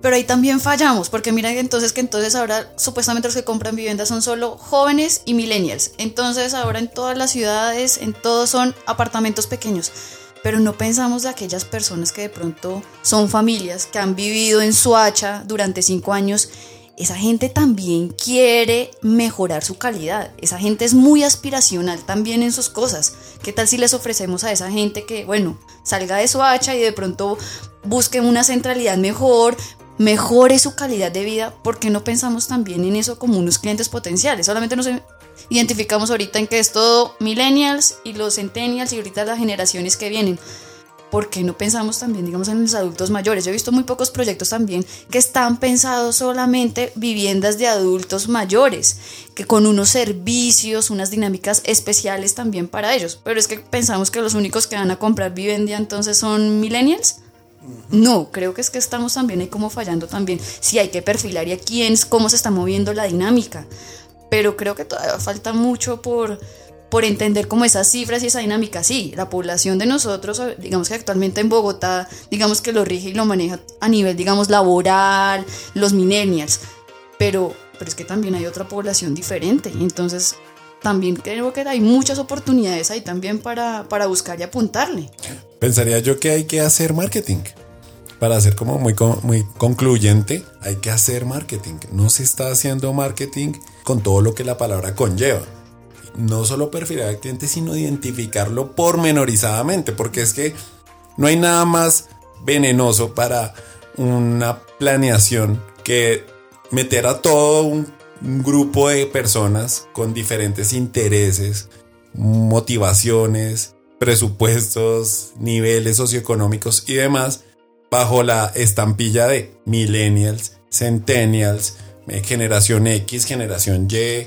pero ahí también fallamos, porque mira que entonces que entonces ahora supuestamente los que compran viviendas son solo jóvenes y millennials. Entonces ahora en todas las ciudades, en todos son apartamentos pequeños. Pero no pensamos de aquellas personas que de pronto son familias que han vivido en Suacha durante cinco años esa gente también quiere mejorar su calidad. Esa gente es muy aspiracional también en sus cosas. ¿Qué tal si les ofrecemos a esa gente que, bueno, salga de su hacha y de pronto busque una centralidad mejor, mejore su calidad de vida? ¿Por qué no pensamos también en eso como unos clientes potenciales? Solamente nos identificamos ahorita en que es todo millennials y los centennials y ahorita las generaciones que vienen. ¿Por qué no pensamos también, digamos, en los adultos mayores? Yo he visto muy pocos proyectos también que están pensados solamente viviendas de adultos mayores, que con unos servicios, unas dinámicas especiales también para ellos. Pero es que pensamos que los únicos que van a comprar vivienda entonces son millennials. No, creo que es que estamos también ahí como fallando también. Si hay que perfilar y a quién, cómo se está moviendo la dinámica. Pero creo que todavía falta mucho por, por entender como esas cifras y esa dinámica. Sí, la población de nosotros, digamos que actualmente en Bogotá, digamos que lo rige y lo maneja a nivel, digamos, laboral, los millennials. Pero, pero es que también hay otra población diferente. Entonces, también creo que hay muchas oportunidades ahí también para, para buscar y apuntarle. Pensaría yo que hay que hacer marketing. Para ser como muy, muy concluyente, hay que hacer marketing. No se está haciendo marketing con todo lo que la palabra conlleva no solo perfilar al cliente, sino identificarlo pormenorizadamente, porque es que no hay nada más venenoso para una planeación que meter a todo un, un grupo de personas con diferentes intereses, motivaciones, presupuestos, niveles socioeconómicos y demás bajo la estampilla de millennials, centennials, generación X, generación Y,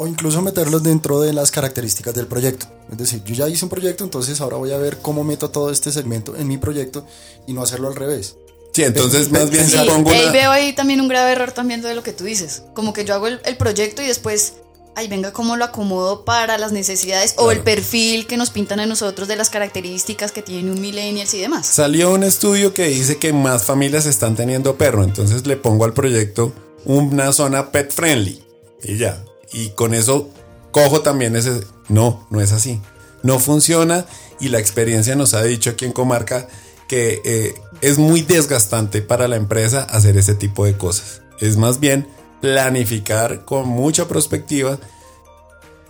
o incluso meterlos dentro de las características del proyecto. Es decir, yo ya hice un proyecto, entonces ahora voy a ver cómo meto todo este segmento en mi proyecto y no hacerlo al revés. Sí, entonces más bien sí, se pongo ahí una... veo ahí también un grave error también de lo que tú dices. Como que yo hago el, el proyecto y después, ahí venga cómo lo acomodo para las necesidades claro. o el perfil que nos pintan a nosotros de las características que tiene un millennials y demás. Salió un estudio que dice que más familias están teniendo perro, entonces le pongo al proyecto una zona pet friendly y ya, y con eso cojo también ese... No, no es así. No funciona y la experiencia nos ha dicho aquí en Comarca que eh, es muy desgastante para la empresa hacer ese tipo de cosas. Es más bien planificar con mucha perspectiva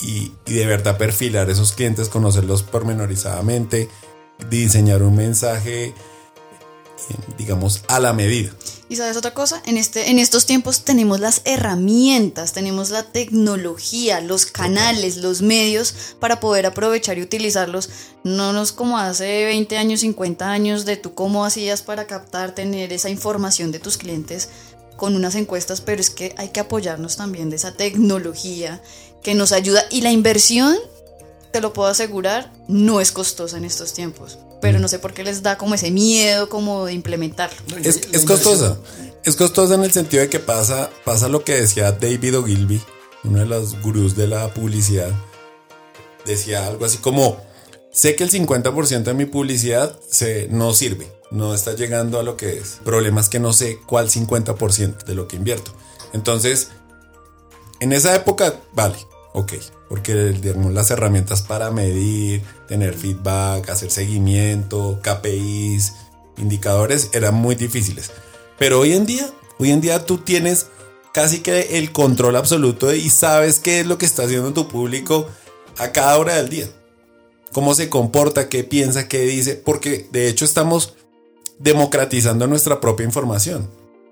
y, y de verdad perfilar esos clientes, conocerlos pormenorizadamente, diseñar un mensaje, digamos, a la medida. Y sabes otra cosa, en, este, en estos tiempos tenemos las herramientas, tenemos la tecnología, los canales, los medios para poder aprovechar y utilizarlos. No nos como hace 20 años, 50 años de tú cómo hacías para captar, tener esa información de tus clientes con unas encuestas, pero es que hay que apoyarnos también de esa tecnología que nos ayuda y la inversión, te lo puedo asegurar, no es costosa en estos tiempos pero no sé por qué les da como ese miedo como de implementarlo. Es, es costosa. Es costosa en el sentido de que pasa, pasa lo que decía David Ogilvy, uno de los gurús de la publicidad. Decía algo así como, sé que el 50% de mi publicidad se, no sirve, no está llegando a lo que es. El problema es que no sé cuál 50% de lo que invierto. Entonces, en esa época, vale, ok, porque digamos, las herramientas para medir, tener feedback, hacer seguimiento, KPIs, indicadores eran muy difíciles. Pero hoy en día, hoy en día tú tienes casi que el control absoluto y sabes qué es lo que está haciendo tu público a cada hora del día. Cómo se comporta, qué piensa, qué dice, porque de hecho estamos democratizando nuestra propia información.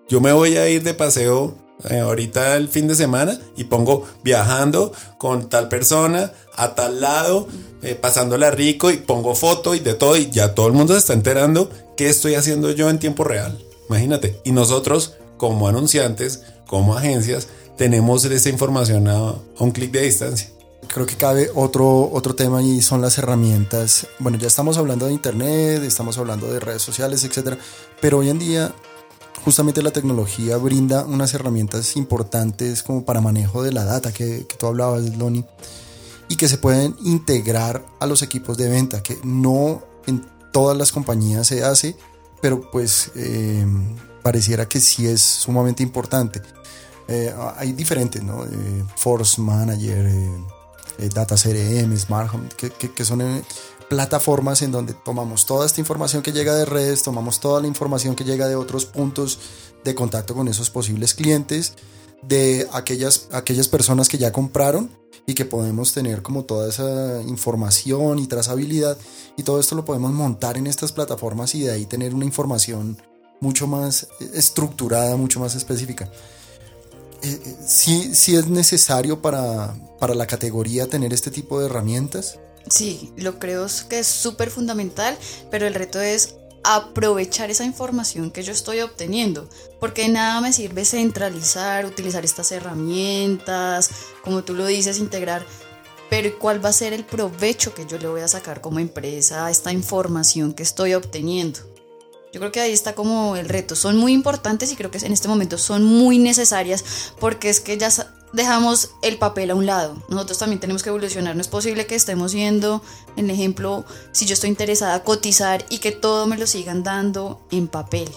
Yo me voy a ir de paseo eh, ahorita el fin de semana y pongo viajando con tal persona a tal lado, eh, pasándola rico y pongo foto y de todo y ya todo el mundo se está enterando qué estoy haciendo yo en tiempo real. Imagínate. Y nosotros como anunciantes, como agencias, tenemos esa información a, un clic de distancia. Creo que cabe otro, otro tema y son las herramientas. Bueno, ya estamos hablando de Internet, estamos hablando de redes sociales, etcétera, pero hoy en día justamente la tecnología brinda unas herramientas importantes como para manejo de la data que, tú hablabas, Loni, y que se pueden integrar a los equipos de venta, que no en todas las compañías se hace, pero pues eh, pareciera que sí es sumamente importante. Eh, hay diferentes, ¿no? Eh, Force Manager, Data CRM, Smart Home, que son plataformas en donde tomamos toda esta información que llega de redes, tomamos toda la información que llega de otros puntos de contacto con esos posibles clientes, de aquellas, aquellas personas que ya compraron y que podemos tener como toda esa información y trazabilidad y todo esto lo podemos montar en estas plataformas y de ahí tener una información mucho más estructurada, mucho más específica. Eh, eh, sí, sí es necesario para, para la categoría tener este tipo de herramientas. Sí, lo creo que es súper fundamental, pero el reto es aprovechar esa información que yo estoy obteniendo, porque nada me sirve centralizar, utilizar estas herramientas, como tú lo dices, integrar, pero ¿cuál va a ser el provecho que yo le voy a sacar como empresa a esta información que estoy obteniendo? Yo creo que ahí está como el reto. Son muy importantes y creo que en este momento son muy necesarias porque es que ya dejamos el papel a un lado. Nosotros también tenemos que evolucionar. No es posible que estemos viendo, en ejemplo, si yo estoy interesada a cotizar y que todo me lo sigan dando en papel.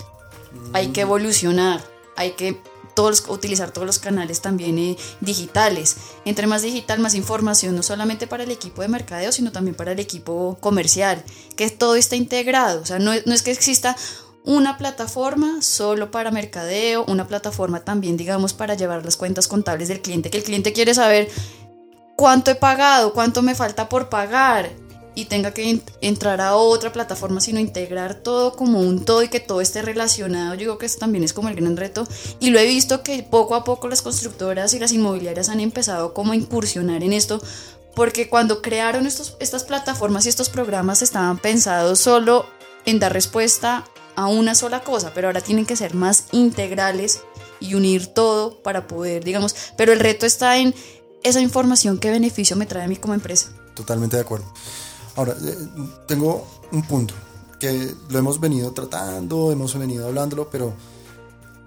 Hay que evolucionar, hay que todos, utilizar todos los canales también eh, digitales. Entre más digital, más información, no solamente para el equipo de mercadeo, sino también para el equipo comercial, que todo está integrado. O sea, no, no es que exista una plataforma solo para mercadeo, una plataforma también, digamos, para llevar las cuentas contables del cliente, que el cliente quiere saber cuánto he pagado, cuánto me falta por pagar y tenga que entrar a otra plataforma, sino integrar todo como un todo y que todo esté relacionado. Yo digo que eso también es como el gran reto y lo he visto que poco a poco las constructoras y las inmobiliarias han empezado como a incursionar en esto porque cuando crearon estos, estas plataformas y estos programas estaban pensados solo en dar respuesta a una sola cosa, pero ahora tienen que ser más integrales y unir todo para poder, digamos, pero el reto está en esa información, qué beneficio me trae a mí como empresa. Totalmente de acuerdo. Ahora, eh, tengo un punto que lo hemos venido tratando, hemos venido hablándolo, pero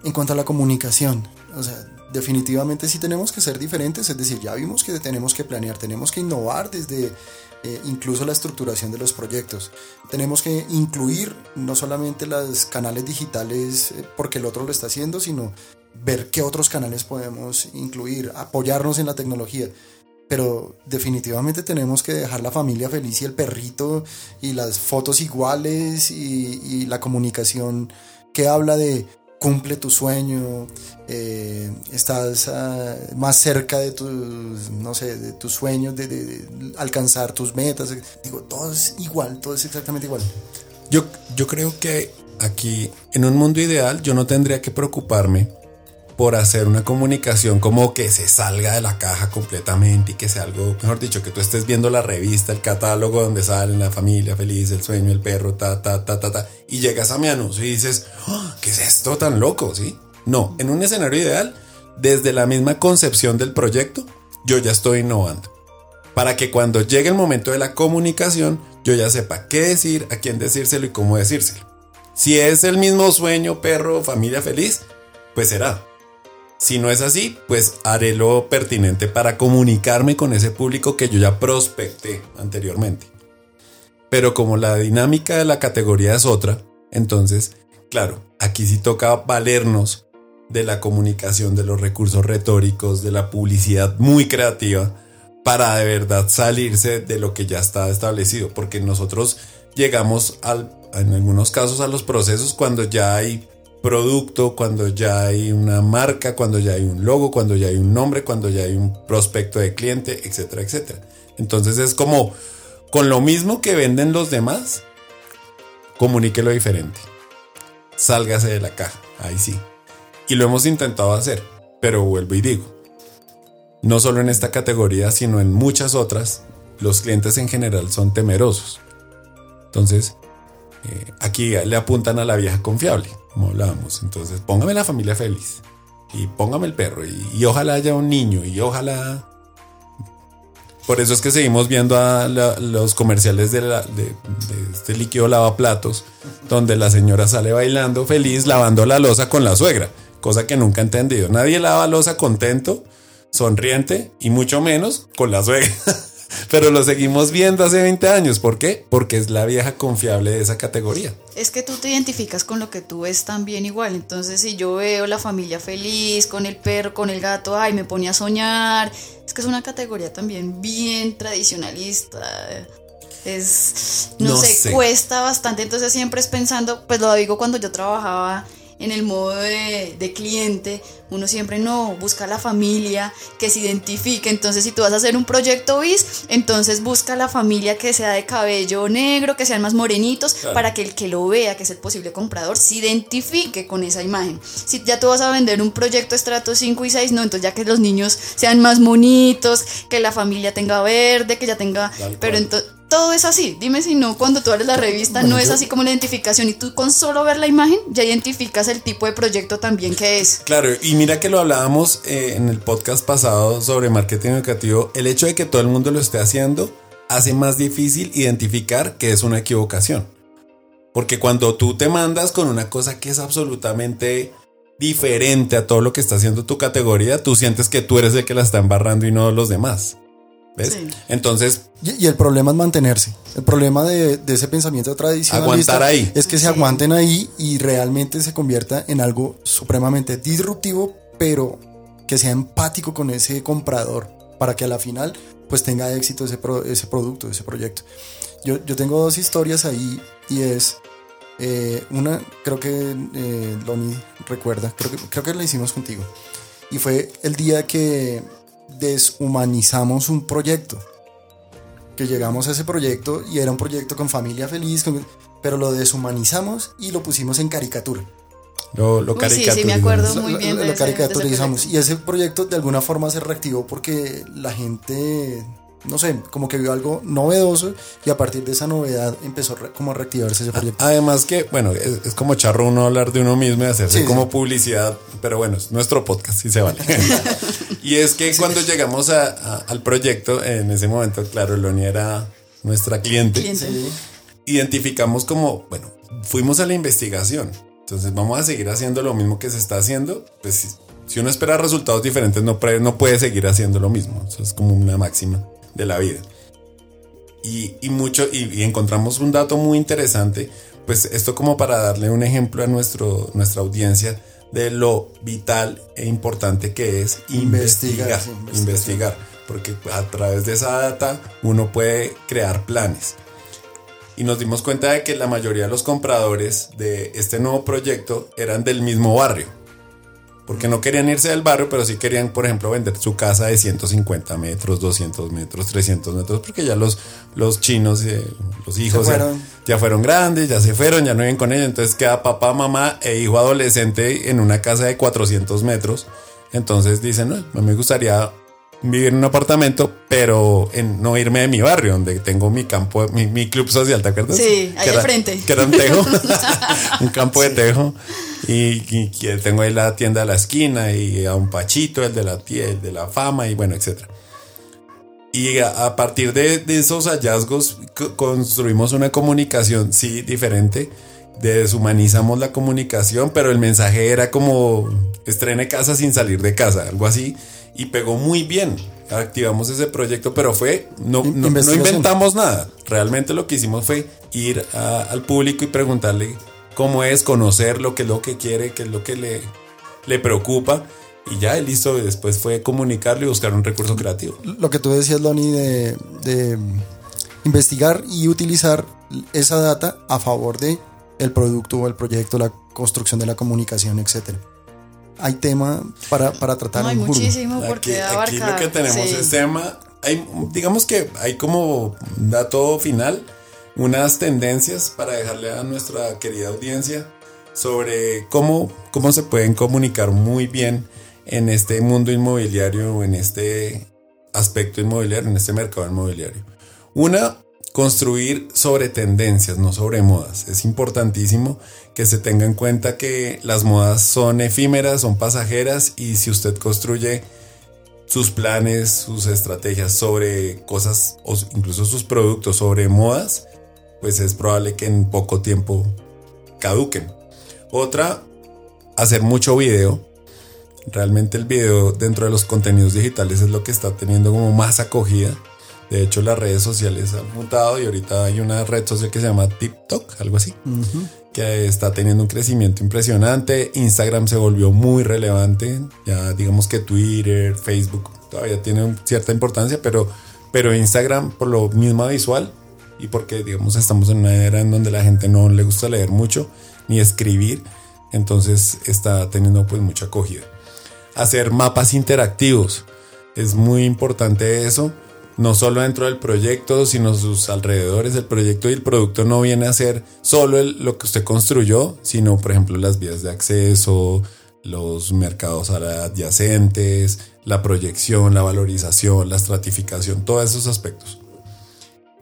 en cuanto a la comunicación, o sea, definitivamente sí tenemos que ser diferentes, es decir, ya vimos que tenemos que planear, tenemos que innovar desde eh, incluso la estructuración de los proyectos. Tenemos que incluir no solamente los canales digitales eh, porque el otro lo está haciendo, sino ver qué otros canales podemos incluir, apoyarnos en la tecnología. Pero definitivamente tenemos que dejar la familia feliz y el perrito y las fotos iguales y, y la comunicación que habla de cumple tu sueño, eh, estás ah, más cerca de tus, no sé, de tus sueños, de, de- de alcanzar tus metas. Digo, todo es igual, todo es exactamente igual. Yo, yo creo que aquí, en un mundo ideal, yo no tendría que preocuparme por hacer una comunicación como que se salga de la caja completamente y que sea algo, mejor dicho, que tú estés viendo la revista, el catálogo donde salen la familia feliz, el sueño, el perro, ta, ta, ta, ta, ta, y llegas a mi anuncio y dices, "Ah, ¿qué es esto tan loco? ¿Sí? No, en un escenario ideal, desde la misma concepción del proyecto, yo ya estoy innovando para que cuando llegue el momento de la comunicación yo ya sepa qué decir, a quién decírselo y cómo decírselo. Si es el mismo sueño, perro, familia feliz, pues será. Si no es así, pues haré lo pertinente para comunicarme con ese público que yo ya prospecté anteriormente. Pero como la dinámica de la categoría es otra, entonces, claro, aquí sí toca valernos de la comunicación, de los recursos retóricos, de la publicidad muy creativa, para de verdad salirse de lo que ya está establecido, porque nosotros llegamos al, en algunos casos a los procesos cuando ya hay producto, cuando ya hay una marca, cuando ya hay un logo, cuando ya hay un nombre, cuando ya hay un prospecto de cliente, etcétera, etcétera. Entonces es como con lo mismo que venden los demás, comuníquelo diferente. Sálgase de la caja, ahí sí. Y lo hemos intentado hacer, pero vuelvo y digo, no solo en esta categoría, sino en muchas otras, los clientes en general son temerosos. Entonces, eh, aquí le apuntan a la vieja confiable, como hablábamos. Entonces, póngame la familia feliz y póngame el perro y, ojalá haya un niño y ojalá... Por eso es que seguimos viendo a los comerciales de, la- de este líquido lavaplatos, donde la señora sale bailando feliz lavando la losa con la suegra, cosa que nunca he entendido. Nadie lava losa contento, sonriente y mucho menos con la suegra. Pero lo seguimos viendo hace 20 años. ¿Por qué? Porque es la vieja confiable de esa categoría. Es que tú te identificas con lo que tú ves también igual. Entonces, si yo veo la familia feliz, con el perro, con el gato, ay, me pone a soñar. Es que es una categoría también bien tradicionalista. Es, no, No sé, sé. cuesta bastante. Entonces, siempre es pensando, pues lo digo cuando yo trabajaba en el modo de, de cliente, uno siempre no busca la familia que se identifique. Entonces, si tú vas a hacer un proyecto BIS, entonces busca la familia que sea de cabello negro, que sean más morenitos, Claro. para que el que lo vea, que es el posible comprador, se identifique con esa imagen. Si ya tú vas a vender un proyecto estrato 5 y 6, no, entonces ya que los niños sean más bonitos, que la familia tenga verde, que ya tenga. Tal Pero entonces. Todo es así. Dime si no, cuando tú abres la revista, Bueno, no es yo- así como la identificación. Y tú con solo ver la imagen, ya identificas el tipo de proyecto también que es. Claro, y mira que lo hablábamos eh, en el podcast pasado sobre marketing educativo. El hecho de que todo el mundo lo esté haciendo hace más difícil identificar que es una equivocación. Porque cuando tú te mandas con una cosa que es absolutamente diferente a todo lo que está haciendo tu categoría, tú sientes que tú eres el que la está embarrando y no los demás. ¿Ves? Sí. Entonces, Y, y el problema es mantenerse. El problema de, de ese pensamiento tradicionalista Aguantar ahí. es que se aguanten ahí y realmente se convierta en algo supremamente disruptivo, pero que sea empático con ese comprador para que a la final pues tenga éxito ese, pro- ese producto, ese proyecto. Yo, yo tengo dos historias ahí y es eh, una, creo que eh, Loni recuerda, creo que, creo que la hicimos contigo. Y fue el día que deshumanizamos un proyecto que llegamos a ese proyecto y era un proyecto con familia feliz, con- pero lo deshumanizamos y lo pusimos en caricatura. lo, lo Uy, sí, sí, me caricaturizamos. acuerdo. Lo- muy lo- bien de lo ese- de ese caricaturizamos. y ese proyecto de alguna forma se reactivó porque la gente, no sé, como que vio algo novedoso y a partir de esa novedad empezó como a reactivarse ese proyecto. Además que, bueno, es, es como charro uno hablar de uno mismo y hacerse Sí, como sí. publicidad, pero bueno, es nuestro podcast, sí se vale. y es que cuando llegamos a- a- al proyecto, en ese momento, claro, Loni era nuestra cliente, identificamos como, bueno, fuimos a la investigación, entonces vamos a seguir haciendo lo mismo que se está haciendo, pues si, si uno espera resultados diferentes, no, pre- no puede seguir haciendo lo mismo, eso es como una máxima de la vida. Y, y mucho, y, y encontramos un dato muy interesante, pues esto como para darle un ejemplo a nuestro, nuestra audiencia de lo vital e importante que es Investigar, investigar, porque a través de esa data uno puede crear planes. y nos dimos cuenta de que la mayoría de los compradores de este nuevo proyecto eran del mismo barrio. Porque no querían irse del barrio, pero sí querían, por ejemplo, vender su casa de 150 metros, 200 metros, 300 metros, porque ya los, los chinos, eh, los hijos ya fueron. ya fueron grandes, ya se fueron, ya no viven con ellos. Entonces queda papá, mamá e hijo adolescente en una casa de 400 metros. Entonces dicen, no, me gustaría vivir en un apartamento, pero en no irme de mi barrio, donde tengo mi campo, mi, mi club social, ¿te acuerdas? Sí, ahí al frente. Que era un tejo, un campo de tejo. Y, y tengo ahí la tienda a la esquina y a un Pachito, el de la el de la fama y bueno, etcétera. Y a, a partir de, de esos hallazgos co- construimos una comunicación, sí, diferente. Deshumanizamos la comunicación, pero el mensaje era como estrene casa sin salir de casa, algo así. Y pegó muy bien. Activamos ese proyecto, pero fue, no, no, no inventamos nada. Realmente lo que hicimos fue ir a- al público y preguntarle cómo es, conocer lo que es lo que quiere, qué es lo que le, le preocupa. Y ya, listo. Y después fue comunicarlo y buscar un recurso creativo. Lo que tú decías, Lonnie, de, de investigar y utilizar esa data a favor de el producto o el proyecto, la construcción de la comunicación, etcétera. Hay tema para, para tratar No, hay muchísimo por Aquí, aquí lo que tenemos sí. es tema, hay, digamos que hay como dato final, unas tendencias para dejarle a nuestra querida audiencia sobre cómo, cómo se pueden comunicar muy bien en este mundo inmobiliario, en este aspecto inmobiliario, en este mercado inmobiliario. Una, construir sobre tendencias, no sobre modas. Es importantísimo que se tenga en cuenta que las modas son efímeras, son pasajeras y si usted construye sus planes, sus estrategias sobre cosas o incluso sus productos sobre modas, pues es probable que en poco tiempo caduquen. Otra, hacer mucho video. Realmente el video dentro de los contenidos digitales es lo que está teniendo como más acogida. De hecho, las redes sociales han mutado y ahorita hay una red social que se llama TikTok, algo así, que está teniendo un crecimiento impresionante. Instagram se volvió muy relevante. Ya digamos que Twitter, Facebook todavía tienen cierta importancia, pero, pero Instagram por lo mismo visual y porque digamos estamos en una era en donde la gente no le gusta leer mucho ni escribir, entonces está teniendo pues mucha acogida. Hacer mapas interactivos. Es muy importante eso no solo dentro del proyecto, sino sus alrededores. El proyecto y el producto no viene a ser solo lo que usted construyó, sino, por ejemplo, las vías de acceso, los mercados adyacentes, la proyección, la valorización, la estratificación, todos esos aspectos.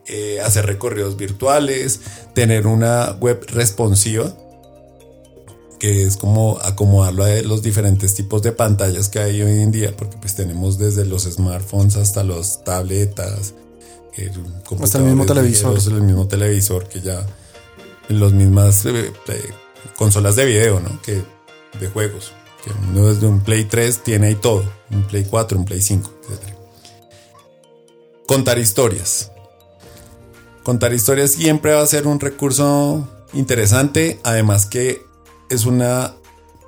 Eh, hacer recorridos virtuales, tener una web responsiva, que es como acomodarlo a los diferentes tipos de pantallas que hay hoy en día, porque pues tenemos desde los smartphones hasta los tabletas, eh, Hasta el mismo televisor. el mismo televisor que ya las mismas eh, consolas de video, ¿no? Que de juegos. Que uno desde un Play 3 tiene ahí todo, un Play 4, un Play 5, etc. Contar historias. Contar historias siempre va a ser un recurso interesante, además que es una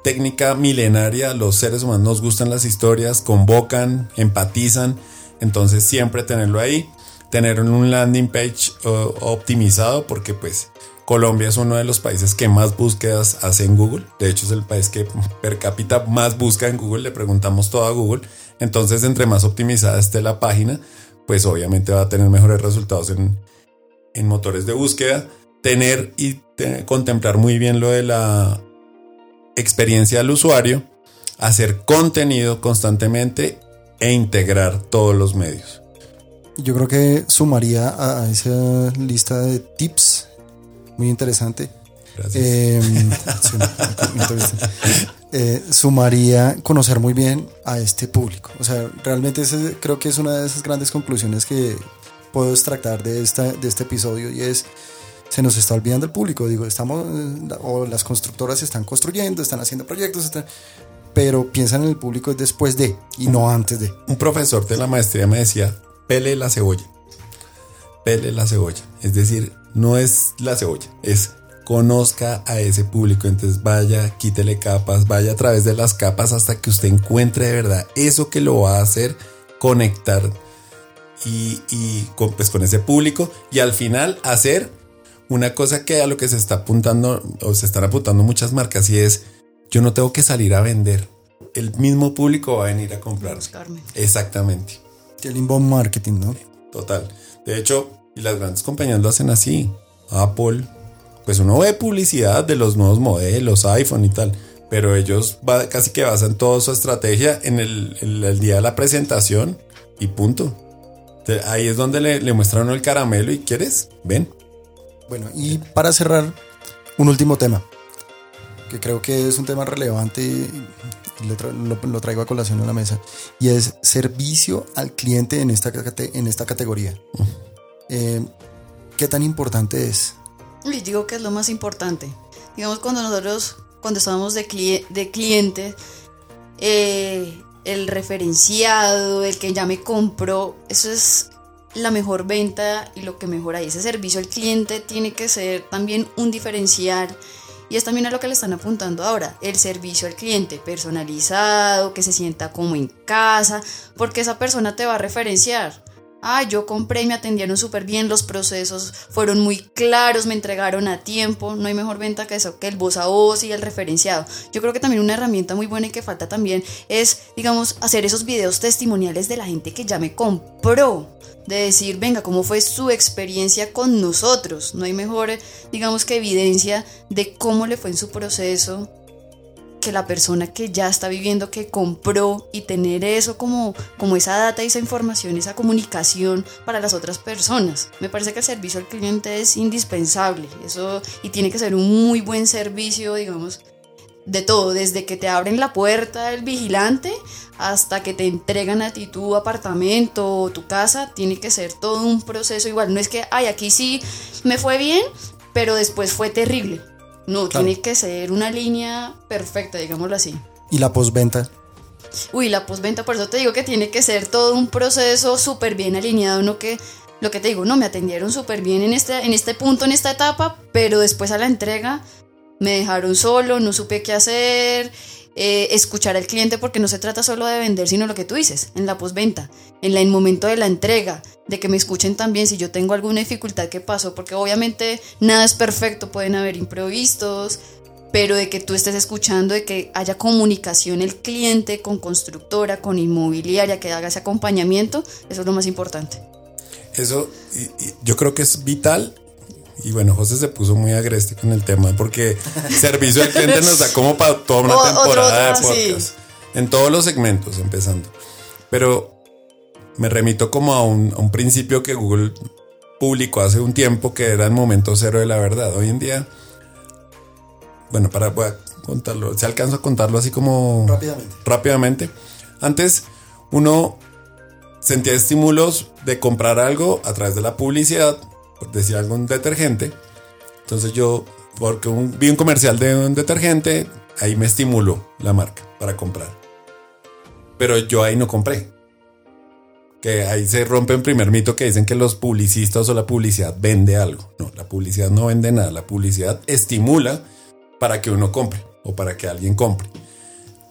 técnica milenaria, los seres humanos nos gustan las historias, convocan, empatizan, entonces siempre tenerlo ahí, tener un landing page optimizado porque pues Colombia es uno de los países que más búsquedas hace en Google, de hecho es el país que per cápita más busca en Google, le preguntamos todo a Google, entonces entre más optimizada esté la página, pues obviamente va a tener mejores resultados en, en motores de búsqueda, tener y te- contemplar muy bien lo de la experiencia del usuario, hacer contenido constantemente e integrar todos los medios. Yo creo que sumaría a esa lista de tips muy interesante. Gracias. Eh, sí. Eh, sumaría conocer muy bien a este público. O sea, realmente ese creo que es una de esas grandes conclusiones que puedo extractar de, esta, de este episodio y es, se nos está olvidando el público. Digo, estamos, o las constructoras están construyendo, están haciendo proyectos, están- pero piensan en el público después de y no antes de. Un profesor de la maestría me decía, pele la cebolla. Pele la cebolla. Es decir, no es la cebolla, es conozca a ese público. Entonces vaya, quítele capas, vaya a través de las capas hasta que usted encuentre de verdad eso que lo va a hacer conectar y, y con, pues, con ese público y al final hacer una cosa que a lo que se está apuntando o se están apuntando muchas marcas y es yo no tengo que salir a vender. El mismo público va a venir a comprar. Exactamente. El inbound marketing, ¿no? Total. De hecho, y las grandes compañías lo hacen así. Apple, pues uno ve publicidad de los nuevos modelos, iPhone y tal, pero ellos va- casi que basan toda su estrategia en el, el- el día de la presentación y punto. Ahí es donde le, le muestran a el caramelo y quieres, ven. Bueno, y para cerrar, un último tema, que creo que es un tema relevante y lo, tra- lo- lo traigo a colación en la mesa, y es servicio al cliente en esta, cate- en esta categoría. Eh, ¿Qué tan importante es? Y digo que es lo más importante. Digamos, cuando nosotros, cuando estábamos de, cli- de cliente, eh, el referenciado, el que ya me compró, eso es la mejor venta y lo que mejora. Ese servicio al cliente tiene que ser también un diferencial. Y es también a lo que le están apuntando ahora, el servicio al cliente personalizado, que se sienta como en casa, porque esa persona te va a referenciar. Ah, yo compré me atendieron súper bien, los procesos fueron muy claros, me entregaron a tiempo, no hay mejor venta que eso, que el voz a voz y el referenciado. Yo creo que también una herramienta muy buena y que falta también es, digamos, hacer esos videos testimoniales de la gente que ya me compró. De decir, venga, ¿cómo fue su experiencia con nosotros? No hay mejor, digamos, que evidencia de cómo le fue en su proceso que la persona que ya está viviendo, que compró y tener eso como, como esa data y esa información, esa comunicación para las otras personas. Me parece que el servicio al cliente es indispensable eso, y tiene que ser un muy buen servicio, digamos, de todo, desde que te abren la puerta el vigilante hasta que te entregan a ti tu apartamento o tu casa, tiene que ser todo un proceso igual. No es que, ay, aquí sí me fue bien, pero después fue terrible. No, Claro. tiene que ser una línea perfecta, digámoslo así. Y la postventa. Uy, la postventa, por eso te digo que tiene que ser todo un proceso súper bien alineado, no que lo que te digo, no, me atendieron súper bien en este, en este punto, en esta etapa, pero después a la entrega me dejaron solo, no supe qué hacer, eh, escuchar al cliente porque no se trata solo de vender, sino lo que tú dices, en la postventa, en la, el momento de la entrega, de que me escuchen también si yo tengo alguna dificultad que pasó, porque obviamente nada es perfecto, pueden haber imprevistos, pero de que tú estés escuchando, de que haya comunicación el cliente con constructora, con inmobiliaria, que haga ese acompañamiento, eso es lo más importante. Eso yo creo que es vital. Y bueno, José se puso muy agreste con el tema porque servicio al cliente nos da como para toda una O- temporada otro, de sí. podcast. En todos los segmentos, empezando. Pero me remito como a un, a un principio que Google publicó hace un tiempo que era el momento cero de la verdad. Hoy en día, bueno, para voy a contarlo, se alcanza a contarlo así como Rápidamente. rápidamente. Antes uno sentía estímulos de comprar algo a través de la publicidad, por decir algún detergente. Entonces yo, porque un- vi un comercial de un detergente, ahí me estimuló la marca para comprar. Pero yo ahí no compré. Que ahí se rompe un primer mito que dicen que los publicistas o la publicidad vende algo. No, la publicidad no vende nada. La publicidad estimula para que uno compre o para que alguien compre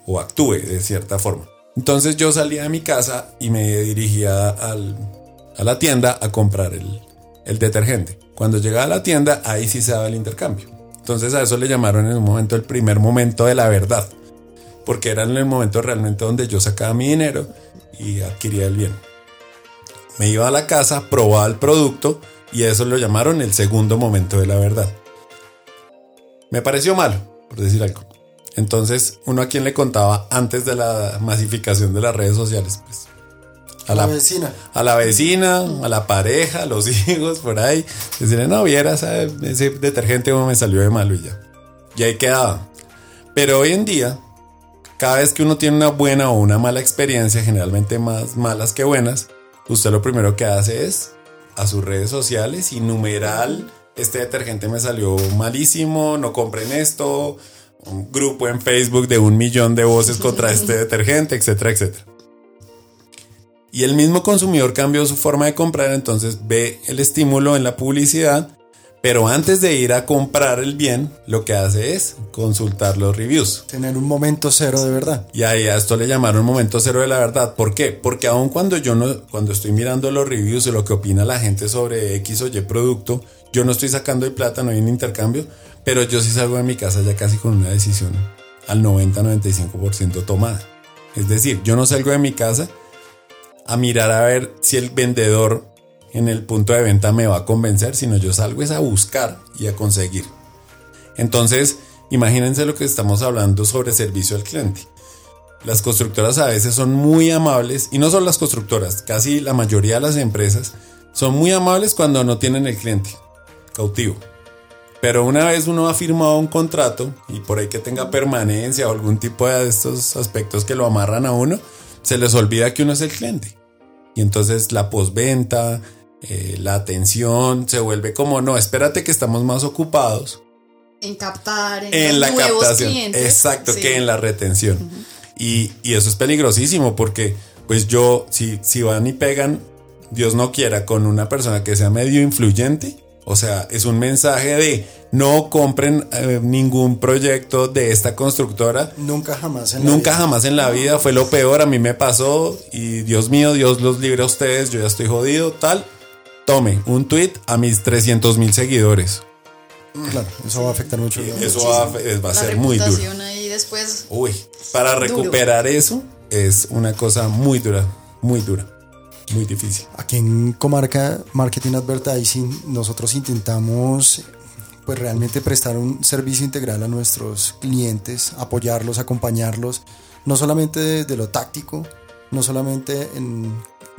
o actúe de cierta forma. Entonces yo salía de mi casa y me dirigía al- a la tienda a comprar el, el detergente. Cuando llegaba a la tienda, ahí sí se daba el intercambio. Entonces a eso le llamaron en un momento el primer momento de la verdad. Porque era en el momento realmente donde yo sacaba mi dinero y adquiría el bien. Me iba a la casa, probaba el producto y a eso lo llamaron el segundo momento de la verdad. Me pareció malo, por decir algo. Entonces, uno a quien le contaba antes de la masificación de las redes sociales, pues. A La la, vecina. a la vecina, a la pareja, a los hijos, por ahí. Decirle, no, vieras, ese detergente como me salió de malo y ya. Y ahí quedaba. Pero hoy en día, cada vez que uno tiene una buena o una mala experiencia, generalmente más malas que buenas, usted lo primero que hace es a sus redes sociales y numeral, este detergente me salió malísimo, no compren esto, un grupo en Facebook de un millón de voces contra este detergente, etcétera, etcétera. Y el mismo consumidor cambió su forma de comprar, entonces ve el estímulo en la publicidad, Pero antes de ir a comprar el bien, lo que hace es consultar los reviews. Tener un momento cero de verdad. Y ahí a esto le llamaron momento cero de la verdad. ¿Por qué? Porque aun cuando yo no, cuando estoy mirando los reviews y lo que opina la gente sobre X o Y producto, yo no estoy sacando de plata, no hay un intercambio, pero yo sí salgo de mi casa ya casi con una decisión al 90-95% tomada. Es decir, yo no salgo de mi casa a mirar a ver si el vendedor en el punto de venta me va a convencer, sino yo salgo es a buscar y a conseguir. Entonces, imagínense lo que estamos hablando sobre servicio al cliente. Las constructoras a veces son muy amables, y no son las constructoras, casi la mayoría de las empresas son muy amables cuando no tienen el cliente cautivo. Pero una vez uno ha firmado un contrato y por ahí que tenga permanencia o algún tipo de estos aspectos que lo amarran a uno, se les olvida que uno es el cliente. Y entonces la posventa, eh, la atención se vuelve como, no, espérate que estamos más ocupados. En captar, en, En la nuevos captación. clientes. Exacto, Sí. que en la retención. y, y eso es peligrosísimo porque, pues yo, si, si van y pegan, Dios no quiera, con una persona que sea medio influyente, o sea, es un mensaje de no compren eh, ningún proyecto de esta constructora Nunca jamás en la Nunca vida. jamás en la vida fue lo peor, a mí me pasó y Dios mío, Dios los libre a ustedes, yo ya estoy jodido, tal. Tome un tweet a mis 300 mil seguidores. Claro, eso va a afectar mucho. Y eso va, a- va a La ser muy duro. reputación ahí después. Uy, para Duro. recuperar eso es una cosa muy dura, muy dura, muy difícil. Aquí en Comarca Marketing Advertising nosotros intentamos pues realmente prestar un servicio integral a nuestros clientes, apoyarlos, acompañarlos, no solamente desde lo táctico, no solamente en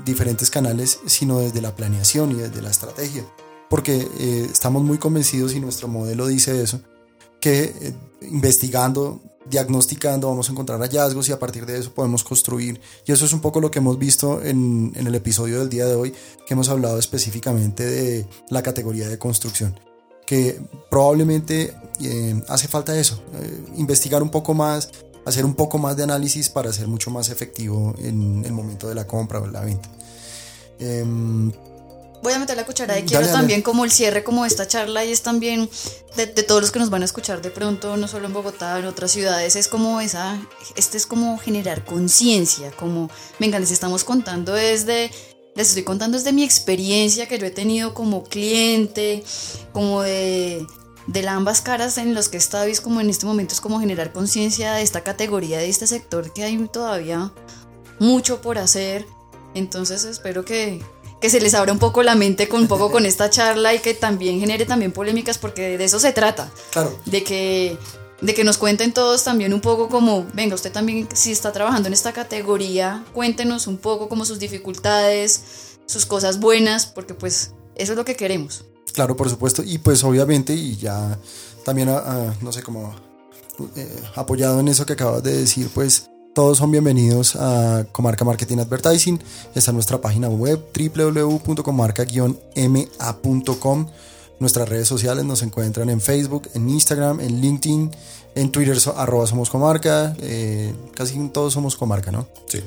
diferentes canales, sino desde la planeación y desde la estrategia. Porque eh, estamos muy convencidos y nuestro modelo dice eso, que eh, investigando, diagnosticando, vamos a encontrar hallazgos y a partir de eso podemos construir. Y eso es un poco lo que hemos visto en, el episodio del día de hoy, que hemos hablado específicamente de la categoría de construcción. Que probablemente eh, hace falta eso, eh, investigar un poco más, hacer un poco más de análisis para ser mucho más efectivo en el momento de la compra o la venta. Em, Voy a meter la cuchara y Dale, quiero dale. también como el cierre como de esta charla y es también de, de todos los que nos van a escuchar de pronto, no solo en Bogotá, en otras ciudades, es como esa, este es como generar conciencia, como, venga, les estamos contando desde, les estoy contando desde mi experiencia que yo he tenido como cliente, como de, de la ambas caras en los que he estado y es como en este momento es como generar conciencia de esta categoría, de este sector que hay todavía mucho por hacer. Entonces espero que, que se les abra un poco la mente con un poco con esta charla y que también genere también polémicas porque de eso se trata. claro, De que, de que nos cuenten todos también un poco como, venga, usted también si está trabajando en esta categoría, cuéntenos un poco como sus dificultades, sus cosas buenas, porque pues eso es lo que queremos. Claro, por supuesto. Y pues obviamente, y ya también, ah, ah, no sé, como eh, apoyado en eso que acabas de decir, pues todos son bienvenidos a Comarca Marketing Advertising. Está nuestra página web www.comarca-ma.com. Nuestras redes sociales nos encuentran en Facebook, en Instagram, en LinkedIn, en Twitter, so- arroba somos comarca. eh, casi todos somos comarca, ¿no? Sí.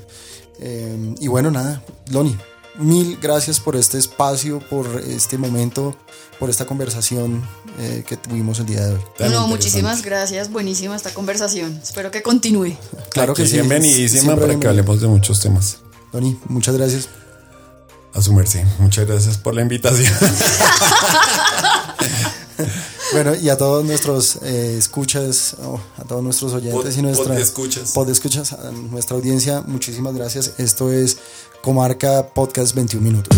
Eh, y bueno, nada, Loni, mil gracias por este espacio, por este momento, por esta conversación eh, que tuvimos el día de hoy. Tan no, muchísimas gracias, buenísima esta conversación. Espero que continúe. Claro Aquí que sí. Bienvenidísima para que hablemos de muchos temas. Loni, muchas gracias. A su merced. Muchas gracias por la invitación. Bueno, y a todos nuestros eh, escuchas, oh, a todos nuestros oyentes Pod- y nuestra podescuchas. podescuchas, a nuestra audiencia, muchísimas gracias. Esto es Comarca Podcast 21 Minutos.